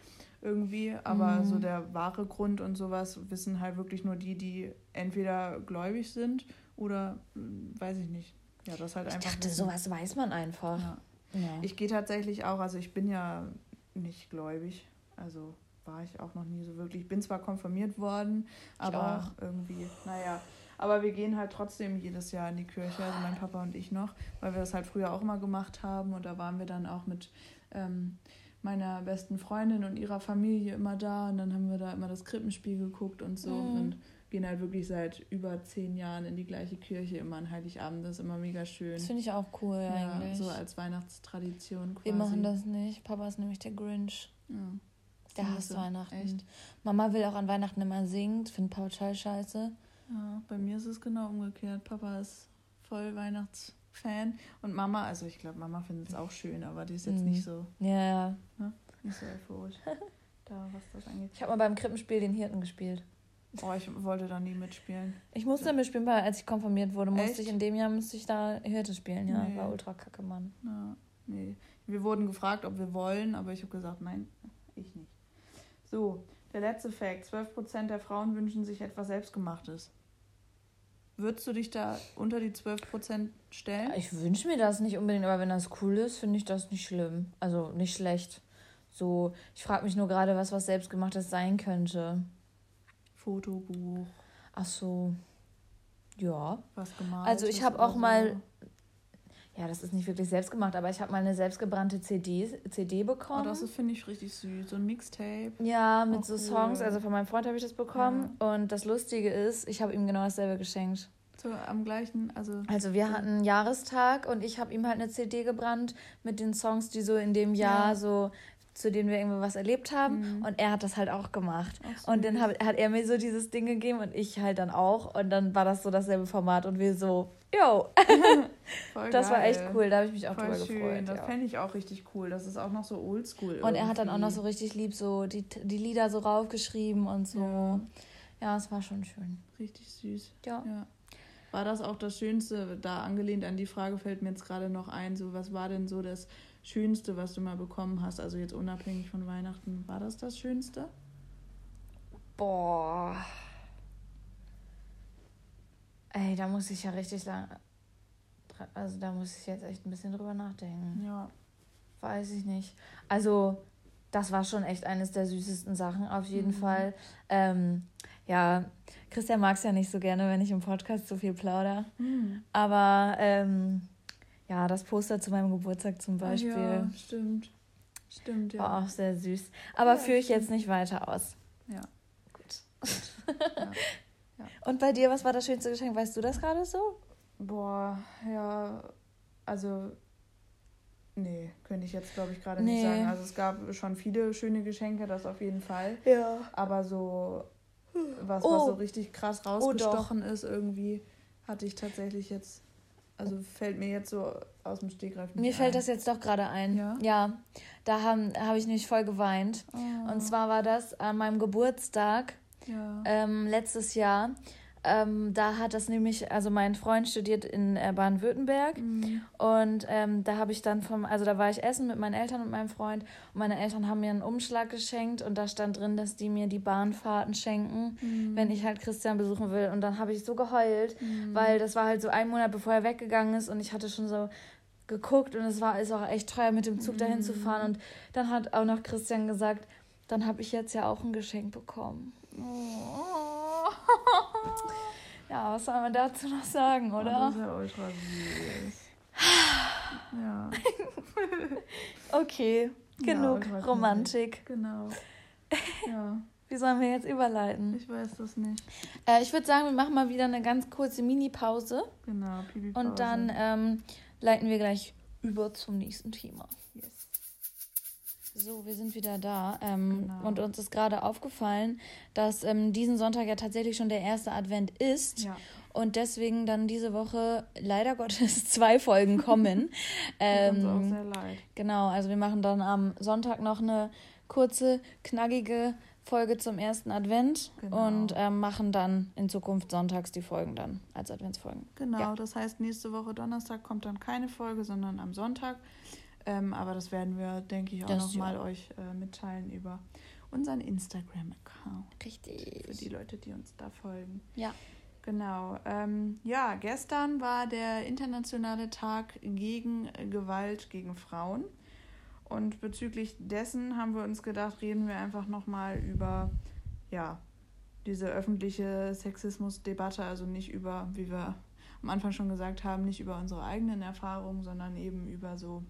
irgendwie. Aber mhm. so der wahre Grund und sowas wissen halt wirklich nur die, die entweder gläubig sind oder hm, weiß ich nicht. Ja, das halt ich einfach. Ich dachte, wissen. sowas weiß man einfach. Ja. Ja. Ich gehe tatsächlich auch, also ich bin ja nicht gläubig. Also war ich auch noch nie so wirklich. Ich bin zwar konfirmiert worden, aber irgendwie, naja. Aber wir gehen halt trotzdem jedes Jahr in die Kirche, also mein Papa und ich noch, weil wir das halt früher auch immer gemacht haben. Und da waren wir dann auch mit ähm, meiner besten Freundin und ihrer Familie immer da. Und dann haben wir da immer das Krippenspiel geguckt und so. Mhm. Und gehen halt wirklich seit über zehn Jahren in die gleiche Kirche immer an Heiligabend. Das ist immer mega schön. Das finde ich auch cool ja, eigentlich. So als Weihnachtstradition quasi. Wir machen das nicht. Papa ist nämlich der Grinch. Ja. Der hasst so, Weihnachten. Echt? Mama will auch an Weihnachten immer singen. Findet Papa total scheiße. Ja, bei mir ist es genau umgekehrt. Papa ist voll Weihnachtsfan. Und Mama, also ich glaube, Mama findet es auch schön, aber die ist jetzt mhm. nicht so. Ja, ja. Ne? Nicht so euphorisch. da, was das angeht. Ich habe mal beim Krippenspiel den Hirten gespielt. Oh, ich wollte da nie mitspielen. Ich musste ja. mitspielen, weil als ich konfirmiert wurde, musste Echt? ich in dem Jahr musste ich da Hirte spielen, ja. Nee. War ultra kacke, Mann. Ja, nee. Wir wurden gefragt, ob wir wollen, aber ich habe gesagt, nein, ich nicht. So, der letzte Fact. 12% der Frauen wünschen sich etwas Selbstgemachtes. Würdest du dich da unter die 12% stellen? Ich wünsche mir das nicht unbedingt, aber wenn das cool ist, finde ich das nicht schlimm. Also nicht schlecht. So, ich frage mich nur gerade, was was Selbstgemachtes sein könnte. Fotobuch. Ach so. Ja. Was gemalt. Also ich habe auch mal. Ja, das ist nicht wirklich selbst gemacht, aber ich habe mal eine selbstgebrannte CD, CD bekommen. Oh, das finde ich richtig süß. So ein Mixtape. Ja, mit oh, so cool. Songs. Also von meinem Freund habe ich das bekommen. Ja. Und das Lustige ist, ich habe ihm genau dasselbe geschenkt. So am gleichen, also. Also wir hatten einen Jahrestag und ich habe ihm halt eine CD gebrannt mit den Songs, die so in dem Jahr ja. so zu denen wir irgendwie was erlebt haben. Mhm. Und er hat das halt auch gemacht. So und dann hat, hat er mir so dieses Ding gegeben und ich halt dann auch. Und dann war das so dasselbe Format und wir so, yo. das war echt cool, da habe ich mich auch Voll drüber schön. gefreut. Das ja. fände ich auch richtig cool. Das ist auch noch so oldschool. Und er hat dann auch noch so richtig lieb so die, die Lieder so raufgeschrieben und so. Ja. ja, es war schon schön. Richtig süß. Ja. ja. War das auch das Schönste, da angelehnt an die Frage fällt mir jetzt gerade noch ein, so was war denn so das Schönste, was du mal bekommen hast? Also jetzt unabhängig von Weihnachten. War das das Schönste? Boah. Ey, da muss ich ja richtig lang. Also da muss ich jetzt echt ein bisschen drüber nachdenken. Ja. Weiß ich nicht. Also, das war schon echt eines der süßesten Sachen, auf jeden mhm. Fall. Ähm, ja, Christian mag es ja nicht so gerne, wenn ich im Podcast so viel plauder. Mhm. Aber ähm, ja, das Poster zu meinem Geburtstag zum Beispiel. Ja, stimmt. Stimmt, ja. War auch sehr süß. Aber ja, führe ich jetzt nicht weiter aus. Ja. Gut. ja. ja. Und bei dir, was war das schönste Geschenk? Weißt du das gerade so? Boah, ja, also Nee, könnte ich jetzt, glaube ich, gerade nee. nicht sagen. Also es gab schon viele schöne Geschenke, das auf jeden Fall. Ja. Aber so was, oh. was so richtig krass oh, rausgestochen oh, ist, irgendwie, hatte ich tatsächlich jetzt also fällt mir jetzt so aus dem Stegreif Mir fällt das jetzt doch gerade ein. Ja. ja. Da habe hab ich nämlich voll geweint. Oh. Und zwar war das an meinem Geburtstag ja. ähm, letztes Jahr. Ähm, da hat das nämlich, also mein Freund studiert in äh, Baden-Württemberg mhm. und ähm, da habe ich dann vom, also da war ich essen mit meinen Eltern und meinem Freund und meine Eltern haben mir einen Umschlag geschenkt und da stand drin, dass die mir die Bahnfahrten schenken, mhm. wenn ich halt Christian besuchen will und dann habe ich so geheult, mhm. weil das war halt so ein Monat bevor er weggegangen ist und ich hatte schon so geguckt und es war ist auch echt teuer mit dem Zug dahin zu fahren und dann hat auch noch Christian gesagt, dann habe ich jetzt ja auch ein Geschenk bekommen. Oh. ja, was soll man dazu noch sagen, oder? Oh, das ist ja ultra süß. ja. okay, genug ja, Romantik. Genau. Ja. Wie sollen wir jetzt überleiten? Ich weiß das nicht. Äh, ich würde sagen, wir machen mal wieder eine ganz kurze Mini-Pause. Genau, Pipi-Pause. Und dann ähm, leiten wir gleich über zum nächsten Thema. So, wir sind wieder da. Ähm, genau. Und uns ist gerade aufgefallen, dass ähm, diesen Sonntag ja tatsächlich schon der erste Advent ist. Ja. Und deswegen dann diese Woche leider Gottes zwei Folgen kommen. ähm, uns auch sehr leid. Genau, also wir machen dann am Sonntag noch eine kurze, knackige Folge zum ersten Advent genau. und ähm, machen dann in Zukunft sonntags die Folgen dann als Adventsfolgen. Genau, ja. das heißt, nächste Woche Donnerstag kommt dann keine Folge, sondern am Sonntag. Ähm, aber das werden wir, denke ich, auch nochmal ja. euch äh, mitteilen über unseren Instagram-Account. Richtig. Für die Leute, die uns da folgen. Ja. Genau. Ähm, ja, gestern war der internationale Tag gegen Gewalt gegen Frauen. Und bezüglich dessen haben wir uns gedacht, reden wir einfach nochmal über, ja, diese öffentliche Sexismusdebatte, also nicht über, wie wir am Anfang schon gesagt haben, nicht über unsere eigenen Erfahrungen, sondern eben über so,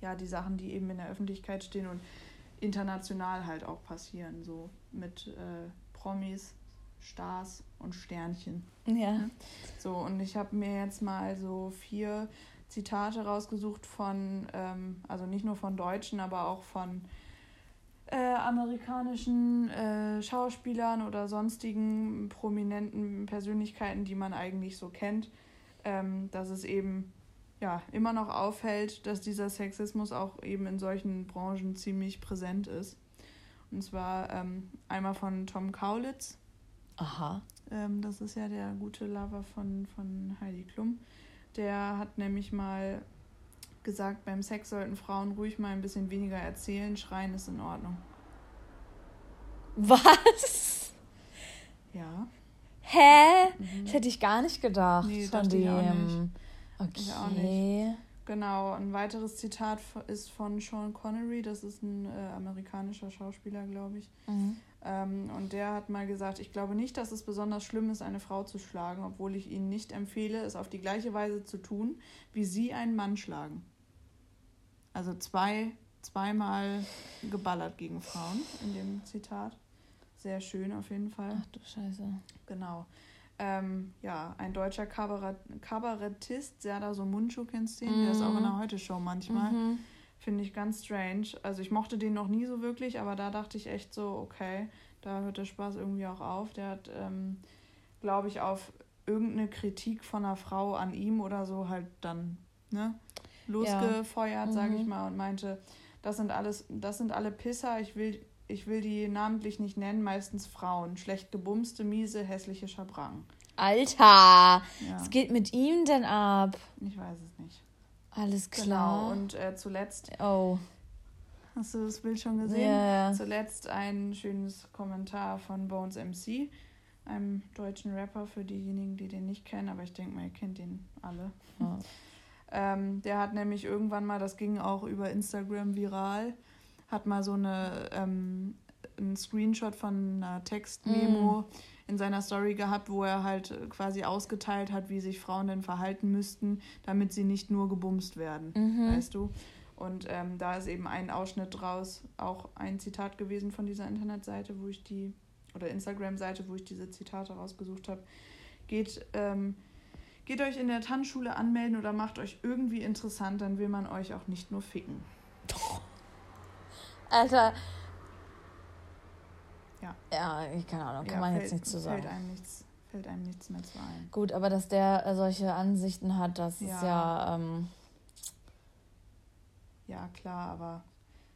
ja, die Sachen, die eben in der Öffentlichkeit stehen und international halt auch passieren, so mit äh, Promis, Stars und Sternchen. Ja. So, und ich habe mir jetzt mal so vier Zitate rausgesucht von, ähm, also nicht nur von Deutschen, aber auch von äh, amerikanischen äh, Schauspielern oder sonstigen prominenten Persönlichkeiten, die man eigentlich so kennt, ähm, dass es eben ja immer noch auffällt, dass dieser Sexismus auch eben in solchen Branchen ziemlich präsent ist. Und zwar ähm, einmal von Tom Kaulitz. Aha. Ähm, das ist ja der gute Lover von, von Heidi Klum. Der hat nämlich mal gesagt, beim Sex sollten Frauen ruhig mal ein bisschen weniger erzählen, schreien ist in Ordnung. Was? Ja. Hä? Mhm. Das hätte ich gar nicht gedacht nee, von dem. Ich auch nicht. Okay. Genau, ein weiteres Zitat ist von Sean Connery, das ist ein äh, amerikanischer Schauspieler, glaube ich. Mhm. Ähm, und der hat mal gesagt, ich glaube nicht, dass es besonders schlimm ist, eine Frau zu schlagen, obwohl ich Ihnen nicht empfehle, es auf die gleiche Weise zu tun, wie Sie einen Mann schlagen. Also zwei, zweimal geballert gegen Frauen in dem Zitat. Sehr schön auf jeden Fall. Ach du Scheiße. Genau. Ähm, ja, ein deutscher Kabarett Kabarettist, Serdar Somuncu, kennst du den? Mhm. Der ist auch in der Heute-Show manchmal. Mhm. Finde ich ganz strange. Also ich mochte den noch nie so wirklich, aber da dachte ich echt so, okay, da hört der Spaß irgendwie auch auf. Der hat, ähm, glaube ich, auf irgendeine Kritik von einer Frau an ihm oder so halt dann ne, losgefeuert, ja. sage ich mhm. mal, und meinte, das sind alles, das sind alle Pisser, ich will, ich will die namentlich nicht nennen, meistens Frauen. Schlecht gebumste, miese, hässliche Schabrangen. Alter, ja. was geht mit ihm denn ab? Ich weiß es nicht. Alles genau, klar. Genau, und äh, zuletzt. Oh. Hast du das Bild schon gesehen? Ja. Zuletzt ein schönes Kommentar von Bones MC, einem deutschen Rapper, für diejenigen, die den nicht kennen, aber ich denke mal, ihr kennt den alle. Ja. ähm, der hat nämlich irgendwann mal, das ging auch über Instagram viral, hat mal so eine, ähm, einen Screenshot von einer Textmemo. Mm in seiner Story gehabt, wo er halt quasi ausgeteilt hat, wie sich Frauen denn verhalten müssten, damit sie nicht nur gebumst werden, mhm. weißt du? Und ähm, da ist eben ein Ausschnitt draus, auch ein Zitat gewesen von dieser Internetseite, wo ich die, oder Instagram-Seite, wo ich diese Zitate rausgesucht habe. Geht, ähm, geht euch in der Tanzschule anmelden oder macht euch irgendwie interessant, dann will man euch auch nicht nur ficken. Alter, ja. Ja, keine Ahnung, kann ja, man fällt, jetzt nichts zu sagen. Fällt einem nichts, fällt einem nichts mehr zu ein. Gut, aber dass der äh, solche Ansichten hat, das ja. ist ja. Ähm, ja, klar, aber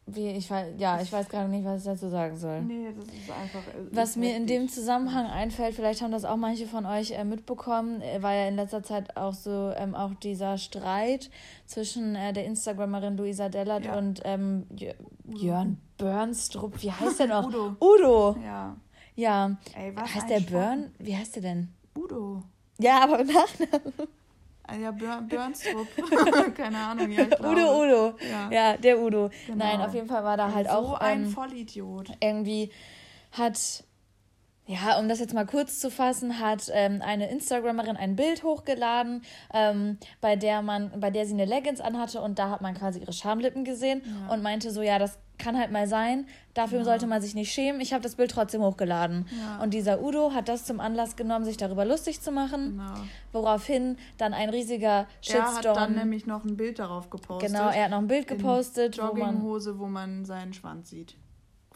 wie, ich weiß, ja, ich weiß gerade nicht, was ich dazu sagen soll. Nee, das ist einfach. Äh, was ist mir in dem Zusammenhang einfällt, vielleicht haben das auch manche von euch äh, mitbekommen, äh, war ja in letzter Zeit auch so ähm, auch dieser Streit zwischen äh, der Instagramerin Luisa Dellert ja. und ähm, Jörn Bernstrup. Wie heißt der noch? Udo. Udo. Ja. Ja. Ey, was heißt der Börn? Wie heißt der denn? Udo. Ja, aber Nachnamen. Ah, ja, Björnstrup. Keine Ahnung, ja, ich Udo, Udo. Ja. ja, der Udo. Genau. Nein, auf jeden Fall war da halt so auch. So ein ähm, Vollidiot. Irgendwie hat ja, um das jetzt mal kurz zu fassen, hat ähm, eine Instagramerin ein Bild hochgeladen, ähm, bei der man, bei der sie eine Leggings anhatte und da hat man quasi ihre Schamlippen gesehen ja. und meinte so, ja, das kann halt mal sein, dafür ja. sollte man sich nicht schämen. Ich habe das Bild trotzdem hochgeladen. Ja. Und dieser Udo hat das zum Anlass genommen, sich darüber lustig zu machen, genau. woraufhin dann ein riesiger Shitstorm. Er hat dann nämlich noch ein Bild darauf gepostet. Genau, er hat noch ein Bild gepostet. In Jogginghose, wo man, wo man seinen Schwanz sieht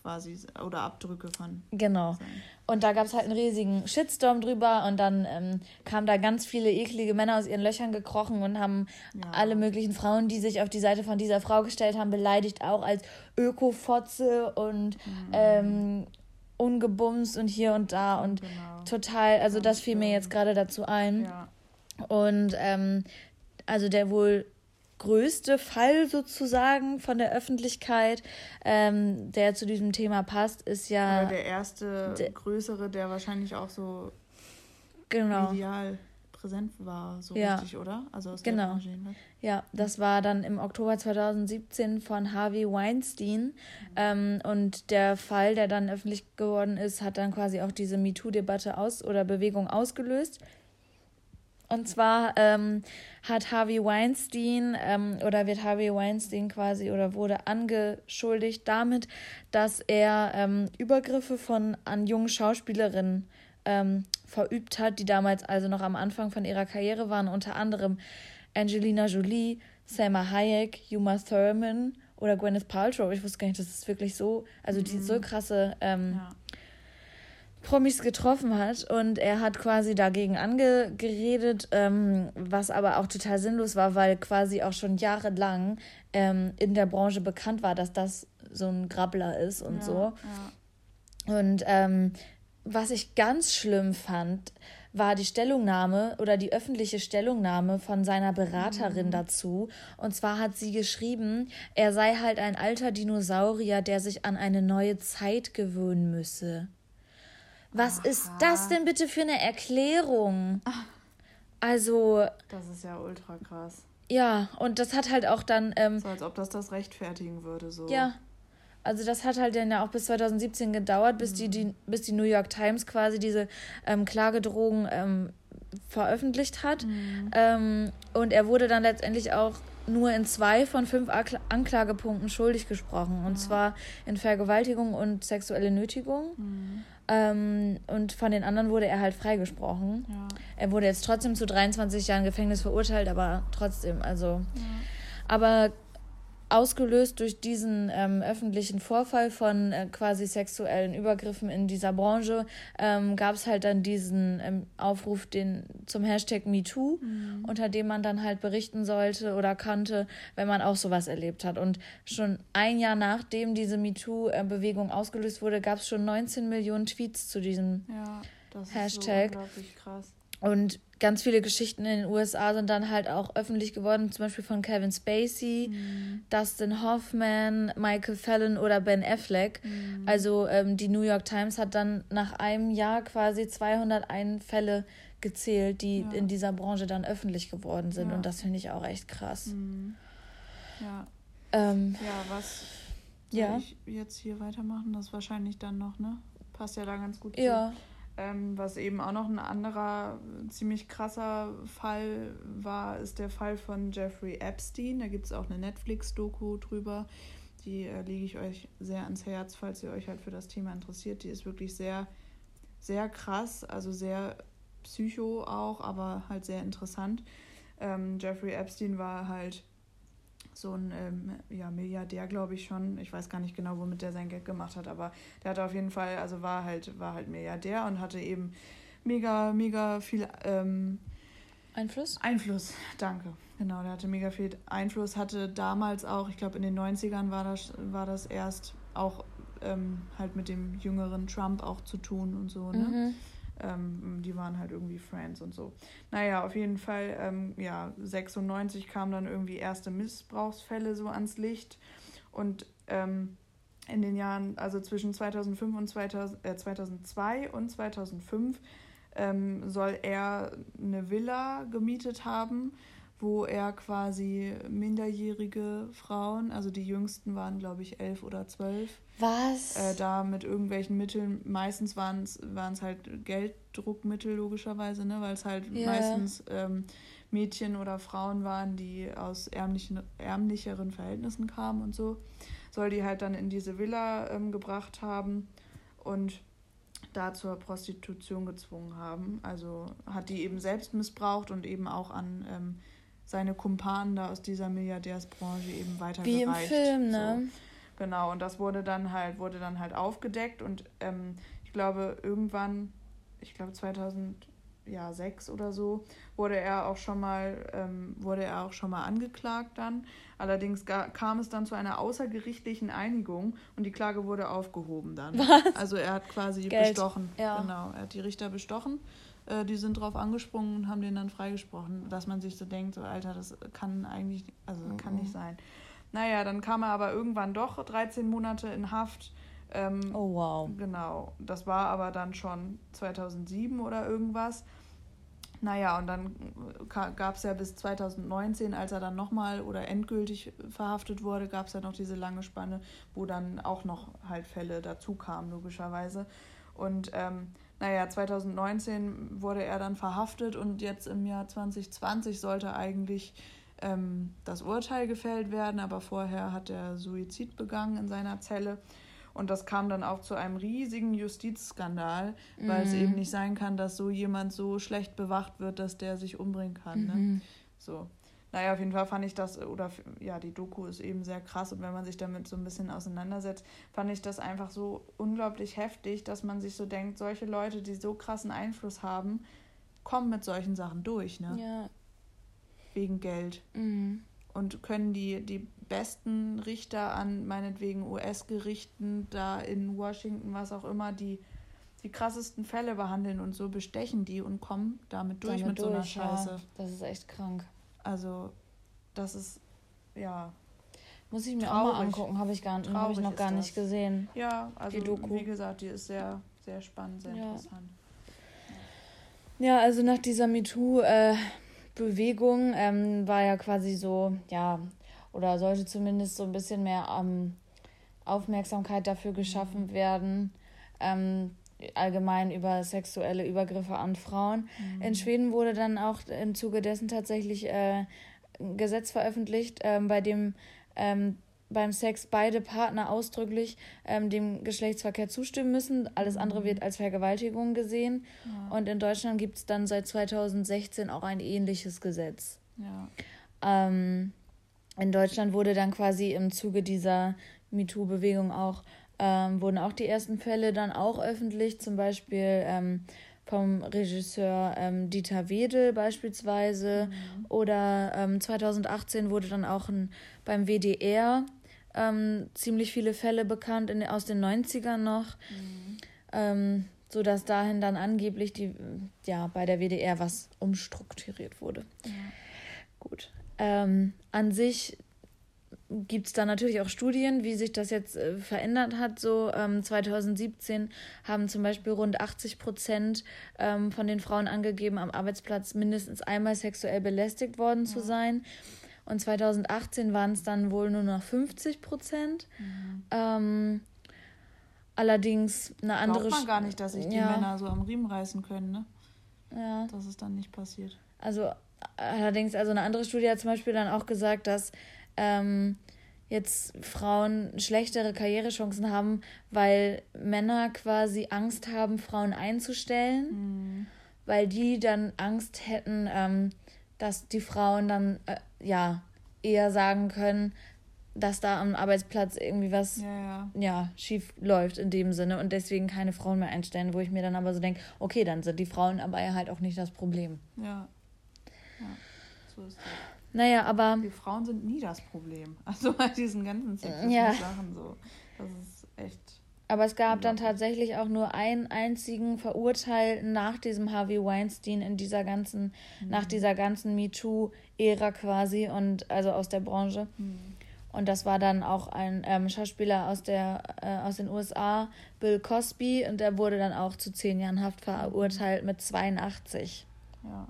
quasi oder Abdrücke von. Genau. Sein. Und da gab es halt einen riesigen Shitstorm drüber und dann ähm, kamen da ganz viele eklige Männer aus ihren Löchern gekrochen und haben ja. alle möglichen Frauen, die sich auf die Seite von dieser Frau gestellt haben, beleidigt, auch als Ökofotze und mhm. ähm, ungebumst und hier und da und genau. total, also das fiel mir jetzt gerade dazu ein. Ja. Und ähm, also der wohl größte Fall sozusagen von der Öffentlichkeit, ähm, der zu diesem Thema passt, ist ja. Oder der erste der, größere, der wahrscheinlich auch so genau. medial präsent war, so ja. richtig, oder? Also aus genau. der Branche, Ja, das war dann im Oktober 2017 von Harvey Weinstein. Mhm. Ähm, und der Fall, der dann öffentlich geworden ist, hat dann quasi auch diese MeToo-Debatte aus oder Bewegung ausgelöst. Und zwar ähm, hat Harvey Weinstein ähm, oder wird Harvey Weinstein quasi oder wurde angeschuldigt damit, dass er ähm, Übergriffe von an jungen Schauspielerinnen ähm, verübt hat, die damals also noch am Anfang von ihrer Karriere waren, unter anderem Angelina Jolie, Selma Hayek, Uma Thurman oder Gwyneth Paltrow. Ich wusste gar nicht, dass es wirklich so, also die so mhm. krasse ähm, ja Promis getroffen hat und er hat quasi dagegen angeredet, ähm, was aber auch total sinnlos war, weil quasi auch schon jahrelang ähm, in der Branche bekannt war, dass das so ein Grabbler ist und ja, so. Ja. Und ähm, was ich ganz schlimm fand, war die Stellungnahme oder die öffentliche Stellungnahme von seiner Beraterin mhm. dazu. Und zwar hat sie geschrieben, er sei halt ein alter Dinosaurier, der sich an eine neue Zeit gewöhnen müsse. Was Aha. ist das denn bitte für eine Erklärung? Also. Das ist ja ultra krass. Ja, und das hat halt auch dann. Ähm, so als ob das das rechtfertigen würde, so. Ja. Also das hat halt dann ja auch bis 2017 gedauert, bis, mhm. die, die, bis die New York Times quasi diese ähm, Klagedrohungen ähm, veröffentlicht hat. Mhm. Ähm, und er wurde dann letztendlich auch nur in zwei von fünf Anklagepunkten schuldig gesprochen. Und ja. zwar in Vergewaltigung und sexuelle Nötigung. Mhm. Ähm, und von den anderen wurde er halt freigesprochen. Ja. Er wurde jetzt trotzdem zu 23 Jahren Gefängnis verurteilt, aber trotzdem, also. Ja. Aber ausgelöst durch diesen ähm, öffentlichen Vorfall von äh, quasi sexuellen Übergriffen in dieser Branche ähm, gab es halt dann diesen ähm, Aufruf den, zum Hashtag MeToo, mhm. unter dem man dann halt berichten sollte oder konnte, wenn man auch sowas erlebt hat. Und schon ein Jahr nachdem diese MeToo-Bewegung ausgelöst wurde, gab es schon 19 Millionen Tweets zu diesem ja, Hashtag. So unglaublich krass. Und ganz viele Geschichten in den USA sind dann halt auch öffentlich geworden, zum Beispiel von Kevin Spacey, mhm. Dustin Hoffman, Michael Fallon oder Ben Affleck. Mhm. Also ähm, die New York Times hat dann nach einem Jahr quasi 201 Fälle gezählt, die ja. in dieser Branche dann öffentlich geworden sind. Ja. Und das finde ich auch echt krass. Mhm. Ja. Ähm, ja, was soll ja. ich jetzt hier weitermachen? Das wahrscheinlich dann noch, ne? Passt ja da ganz gut ja. zu. Ähm, was eben auch noch ein anderer ziemlich krasser Fall war, ist der Fall von Jeffrey Epstein. Da gibt es auch eine Netflix-Doku drüber. Die äh, lege ich euch sehr ans Herz, falls ihr euch halt für das Thema interessiert. Die ist wirklich sehr, sehr krass, also sehr psycho auch, aber halt sehr interessant. Ähm, Jeffrey Epstein war halt so ein ähm, ja, Milliardär, glaube ich schon. Ich weiß gar nicht genau, womit der sein Geld gemacht hat, aber der hatte auf jeden Fall, also war halt, war halt Milliardär und hatte eben mega, mega viel ähm, Einfluss? Einfluss, danke. Genau, der hatte mega viel Einfluss, hatte damals auch, ich glaube in den 90ern war das, war das erst auch ähm, halt mit dem jüngeren Trump auch zu tun und so, ne? Mhm. Ähm, die waren halt irgendwie Friends und so. Naja, auf jeden Fall, ähm, ja, 96 kamen dann irgendwie erste Missbrauchsfälle so ans Licht. Und ähm, in den Jahren, also zwischen 2005 und 2000, äh, 2002 und 2005, ähm, soll er eine Villa gemietet haben wo er quasi minderjährige Frauen, also die jüngsten waren, glaube ich, elf oder zwölf. Was? Äh, da mit irgendwelchen Mitteln, meistens waren es halt Gelddruckmittel logischerweise, ne, weil es halt yeah. meistens ähm, Mädchen oder Frauen waren, die aus ärmlichen, ärmlicheren Verhältnissen kamen und so. Soll die halt dann in diese Villa ähm, gebracht haben und da zur Prostitution gezwungen haben. Also hat die eben selbst missbraucht und eben auch an ähm, seine Kumpanen da aus dieser Milliardärsbranche eben weitergereicht. Wie im Film, ne? So. Genau, und das wurde dann halt, wurde dann halt aufgedeckt und ähm, ich glaube, irgendwann, ich glaube 2006 oder so, wurde er auch schon mal, ähm, wurde er auch schon mal angeklagt dann. Allerdings kam es dann zu einer außergerichtlichen Einigung und die Klage wurde aufgehoben dann. Was? Also er hat quasi Geld. bestochen. Ja. Genau, er hat die Richter bestochen. Äh, die sind drauf angesprungen und haben den dann freigesprochen, dass man sich so denkt, so Alter, das kann eigentlich, also mhm. kann nicht sein. Naja, dann kam er aber irgendwann doch 13 Monate in Haft. Ähm, oh wow. Genau, das war aber dann schon 2007 oder irgendwas. Naja, und dann gab es ja bis 2019, als er dann nochmal oder endgültig verhaftet wurde, gab es ja noch diese lange Spanne, wo dann auch noch halt Fälle dazu kamen, logischerweise. Und ähm, naja, 2019 wurde er dann verhaftet und jetzt im Jahr 2020 sollte eigentlich ähm, das Urteil gefällt werden, aber vorher hat er Suizid begangen in seiner Zelle. Und das kam dann auch zu einem riesigen Justizskandal, mhm. weil es mhm. eben nicht sein kann, dass so jemand so schlecht bewacht wird, dass der sich umbringen kann. Ne? Mhm. Ne? So. Naja, auf jeden Fall fand ich das, oder ja, die Doku ist eben sehr krass und wenn man sich damit so ein bisschen auseinandersetzt, fand ich das einfach so unglaublich heftig, dass man sich so denkt, solche Leute, die so krassen Einfluss haben, kommen mit solchen Sachen durch, ne? Ja. Wegen Geld. Mhm. Und können die, die besten Richter an meinetwegen US-Gerichten da in Washington, was auch immer, die die krassesten Fälle behandeln und so bestechen die und kommen damit durch damit mit durch, so einer Scheiße. Ja, das ist echt krank. Also, das ist, ja. Muss ich mir traurig. auch mal angucken, habe ich, gar, hab ich noch gar nicht gesehen. Ja, also wie gesagt, die ist sehr, sehr spannend, sehr ja. interessant. Ja, also nach dieser MeToo-Bewegung äh, ähm, war ja quasi so, ja, oder sollte zumindest so ein bisschen mehr ähm, Aufmerksamkeit dafür geschaffen mhm. werden. Ähm, allgemein über sexuelle Übergriffe an Frauen. Mhm. In Schweden wurde dann auch im Zuge dessen tatsächlich äh, ein Gesetz veröffentlicht, ähm, bei dem ähm, beim Sex beide Partner ausdrücklich ähm, dem Geschlechtsverkehr zustimmen müssen. Alles andere wird mhm. als Vergewaltigung gesehen. Ja. Und in Deutschland gibt es dann seit 2016 auch ein ähnliches Gesetz. Ja. Ähm, in Deutschland wurde dann quasi im Zuge dieser MeToo-Bewegung auch ähm, wurden auch die ersten Fälle dann auch öffentlich, zum Beispiel ähm, vom Regisseur ähm, Dieter Wedel beispielsweise. Mhm. Oder 2018 ähm, wurde dann auch ein, beim WDR ähm, ziemlich viele Fälle bekannt in, aus den 90ern noch. Mhm. Ähm, so dass dahin dann angeblich die, ja, bei der WDR was umstrukturiert wurde. Ja. Gut. An sich gibt es da natürlich auch Studien, wie sich das jetzt äh, verändert hat. So ähm, 2017 haben zum Beispiel rund 80 Prozent ähm, von den Frauen angegeben, am Arbeitsplatz mindestens einmal sexuell belästigt worden ja. zu sein. Und 2018 waren es dann wohl nur noch 50 Prozent. Mhm. Ähm, allerdings eine andere. Glaubt man gar nicht, dass sich die ja. Männer so am Riemen reißen können, ne? Ja. Dass es dann nicht passiert. Also allerdings, also eine andere Studie hat zum Beispiel dann auch gesagt, dass ähm, jetzt Frauen schlechtere Karrierechancen haben, weil Männer quasi Angst haben, Frauen einzustellen, mhm. weil die dann Angst hätten, ähm, dass die Frauen dann äh, ja eher sagen können, dass da am Arbeitsplatz irgendwie was ja, ja. ja, schief läuft in dem Sinne und deswegen keine Frauen mehr einstellen, wo ich mir dann aber so denke, okay, dann sind die Frauen aber ja halt auch nicht das Problem. Ja. Ja, so ist das. Naja, aber. Die Frauen sind nie das Problem. Also bei diesen ganzen Sexismus-Sachen ja. so. Das ist echt. Aber es gab dann tatsächlich auch nur einen einzigen Verurteilten nach diesem Harvey Weinstein in dieser ganzen, mhm. nach dieser ganzen MeToo-Ära quasi und also aus der Branche. Mhm. Und das war dann auch ein ähm, Schauspieler aus, der, äh, aus den USA, Bill Cosby, und der wurde dann auch zu zehn Jahren Haft verurteilt mit 82. Ja.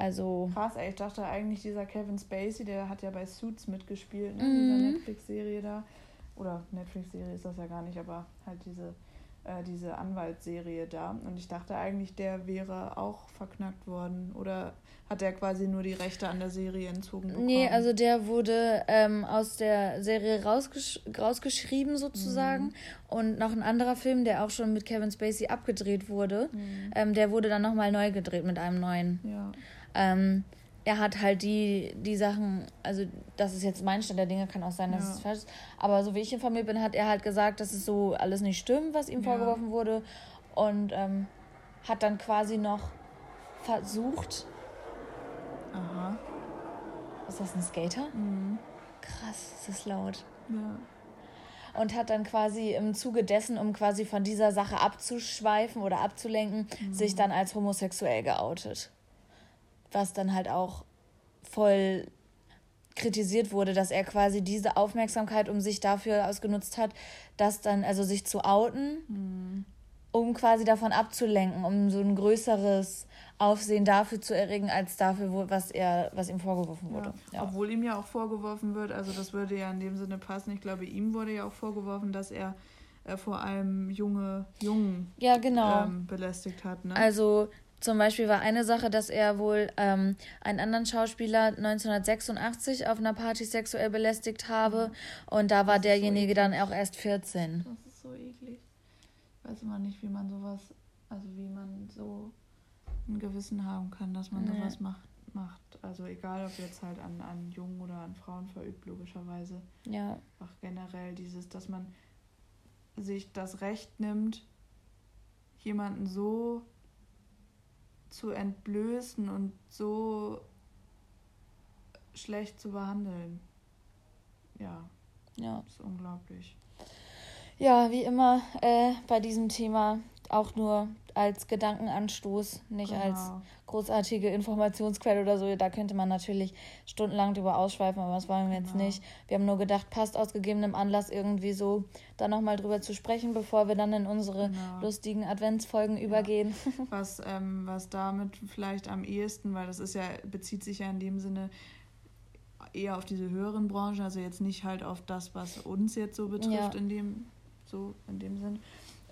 Also. Krass, ey, ich dachte eigentlich, dieser Kevin Spacey, der hat ja bei Suits mitgespielt, ne? Mhm. dieser Netflix-Serie da. Oder Netflix-Serie ist das ja gar nicht, aber halt diese, äh, diese Anwaltsserie da. Und ich dachte eigentlich, der wäre auch verknackt worden. Oder hat der quasi nur die Rechte an der Serie entzogen bekommen? Nee, also der wurde ähm, aus der Serie rausgesch rausgeschrieben sozusagen. Mhm. Und noch ein anderer Film, der auch schon mit Kevin Spacey abgedreht wurde, mhm. ähm, der wurde dann nochmal neu gedreht mit einem neuen. Ja. Ähm, er hat halt die, die Sachen, also das ist jetzt mein Stand der Dinge, kann auch sein, dass ja. es falsch ist, aber so wie ich informiert bin, hat er halt gesagt, dass es so alles nicht stimmt, was ihm ja. vorgeworfen wurde und ähm, hat dann quasi noch versucht. Aha. Ist das ein Skater? Mhm. Krass, ist das laut. Ja. Und hat dann quasi im Zuge dessen, um quasi von dieser Sache abzuschweifen oder abzulenken, mhm. sich dann als homosexuell geoutet. Was dann halt auch voll kritisiert wurde, dass er quasi diese Aufmerksamkeit um sich dafür ausgenutzt hat, dass dann, also sich zu outen, mhm. um quasi davon abzulenken, um so ein größeres Aufsehen dafür zu erregen, als dafür, was er, was ihm vorgeworfen wurde. Ja. Ja. Obwohl ihm ja auch vorgeworfen wird, also das würde ja in dem Sinne passen. Ich glaube, ihm wurde ja auch vorgeworfen, dass er äh, vor allem junge Jungen ja, genau. ähm, belästigt hat. Ne? Also zum Beispiel war eine Sache, dass er wohl ähm, einen anderen Schauspieler 1986 auf einer Party sexuell belästigt habe und da war derjenige so dann auch erst 14. Das ist so eklig. Ich weiß immer nicht, wie man sowas, also wie man so ein Gewissen haben kann, dass man nee. sowas macht, macht. Also egal, ob jetzt halt an, an Jungen oder an Frauen verübt, logischerweise. Ja. Auch generell dieses, dass man sich das Recht nimmt, jemanden so zu entblößen und so schlecht zu behandeln. Ja. Ja. Das ist unglaublich. Ja, wie immer äh, bei diesem Thema auch nur als Gedankenanstoß, nicht genau. als großartige Informationsquelle oder so. Da könnte man natürlich stundenlang drüber ausschweifen, aber das wollen wir jetzt genau. nicht. Wir haben nur gedacht, passt aus gegebenem Anlass irgendwie so, da nochmal drüber zu sprechen, bevor wir dann in unsere genau. lustigen Adventsfolgen ja. übergehen. Was, ähm, was damit vielleicht am ehesten, weil das ist ja, bezieht sich ja in dem Sinne eher auf diese höheren Branchen, also jetzt nicht halt auf das, was uns jetzt so betrifft ja. in dem so in dem Sinn.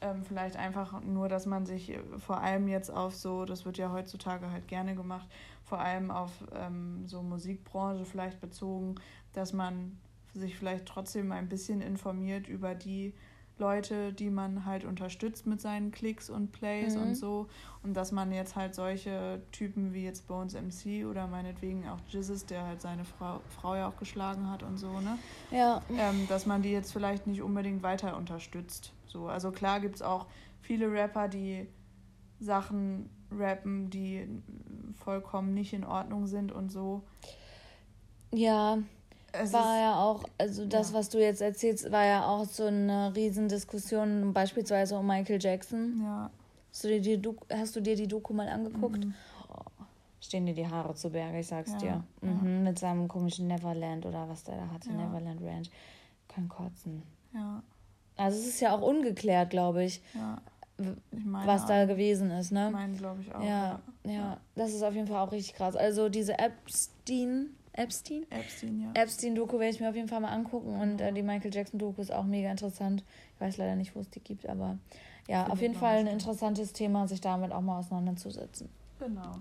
Ähm, vielleicht einfach nur, dass man sich äh, vor allem jetzt auf so, das wird ja heutzutage halt gerne gemacht, vor allem auf ähm, so Musikbranche vielleicht bezogen, dass man sich vielleicht trotzdem ein bisschen informiert über die Leute, die man halt unterstützt mit seinen Klicks und Plays mhm. und so. Und dass man jetzt halt solche Typen wie jetzt Bones MC oder meinetwegen auch Jizzes, der halt seine Frau, Frau ja auch geschlagen hat und so, ne? Ja. Ähm, dass man die jetzt vielleicht nicht unbedingt weiter unterstützt. So, also klar gibt es auch viele Rapper, die Sachen rappen, die vollkommen nicht in Ordnung sind und so. Ja, es war ja auch, also das, ja. was du jetzt erzählst, war ja auch so eine Riesendiskussion, beispielsweise um Michael Jackson. Ja. Hast du dir die, Doku, hast du dir die Doku mal angeguckt? Mhm. Oh, stehen dir die Haare zu Berge, ich sag's ja. dir. Mhm. Mit seinem komischen Neverland oder was der da hatte, Neverland Ranch. Kann kotzen. Ja. Also es ist ja auch ungeklärt, glaube ich. Ja. Ich meine was da gewesen ist, ne? Ich meine, glaube ich auch. Ja, ja, ja, das ist auf jeden Fall auch richtig krass. Also diese Epstein, Epstein? Epstein, ja. Epstein-Doku werde ich mir auf jeden Fall mal angucken und äh, die Michael Jackson-Doku ist auch mega interessant. Ich weiß leider nicht, wo es die gibt, aber ja, auf jeden Fall ein interessantes Thema, sich damit auch mal auseinanderzusetzen. Genau.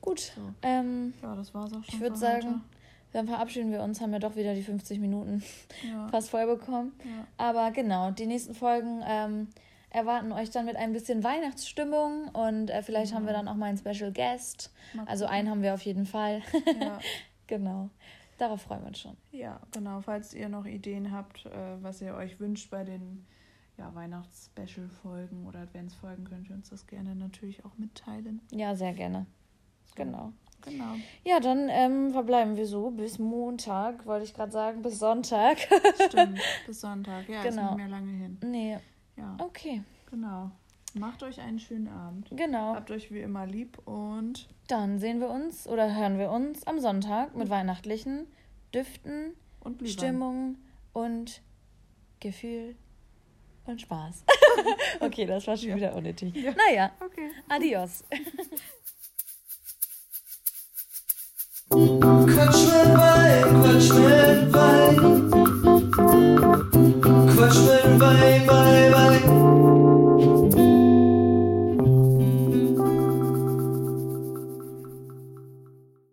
Gut. So. Ähm, ja, das war's auch schon. Ich würde sagen, heute. Dann verabschieden wir uns, haben wir doch wieder die 50 Minuten ja. fast voll bekommen. Ja. Aber genau, die nächsten Folgen ähm, erwarten euch dann mit ein bisschen Weihnachtsstimmung und äh, vielleicht ja. haben wir dann auch mal einen Special Guest. Also einen haben wir auf jeden Fall. Ja. Genau. Darauf freuen wir uns schon. Ja, genau. Falls ihr noch Ideen habt, äh, was ihr euch wünscht bei den ja, Weihnachts-Special-Folgen oder Adventsfolgen, könnt ihr uns das gerne natürlich auch mitteilen. Ja, sehr gerne. So. Genau. Genau. Ja, dann ähm, verbleiben wir so bis Montag, wollte ich gerade sagen, bis Sonntag. Stimmt, bis Sonntag. Ja, genau. ist nicht mehr lange hin. Nee. Ja. Okay. Genau. Macht euch einen schönen Abend. Genau. Habt euch wie immer lieb und. Dann sehen wir uns oder hören wir uns am Sonntag mit weihnachtlichen Düften, und Stimmung und Gefühl und Spaß. okay, das war schon ja. wieder unnötig. Ja. Naja, okay. adios. Quatsch mit Wein, Quatsch mit Wein. Quatsch mit Wein, Wein, Wein.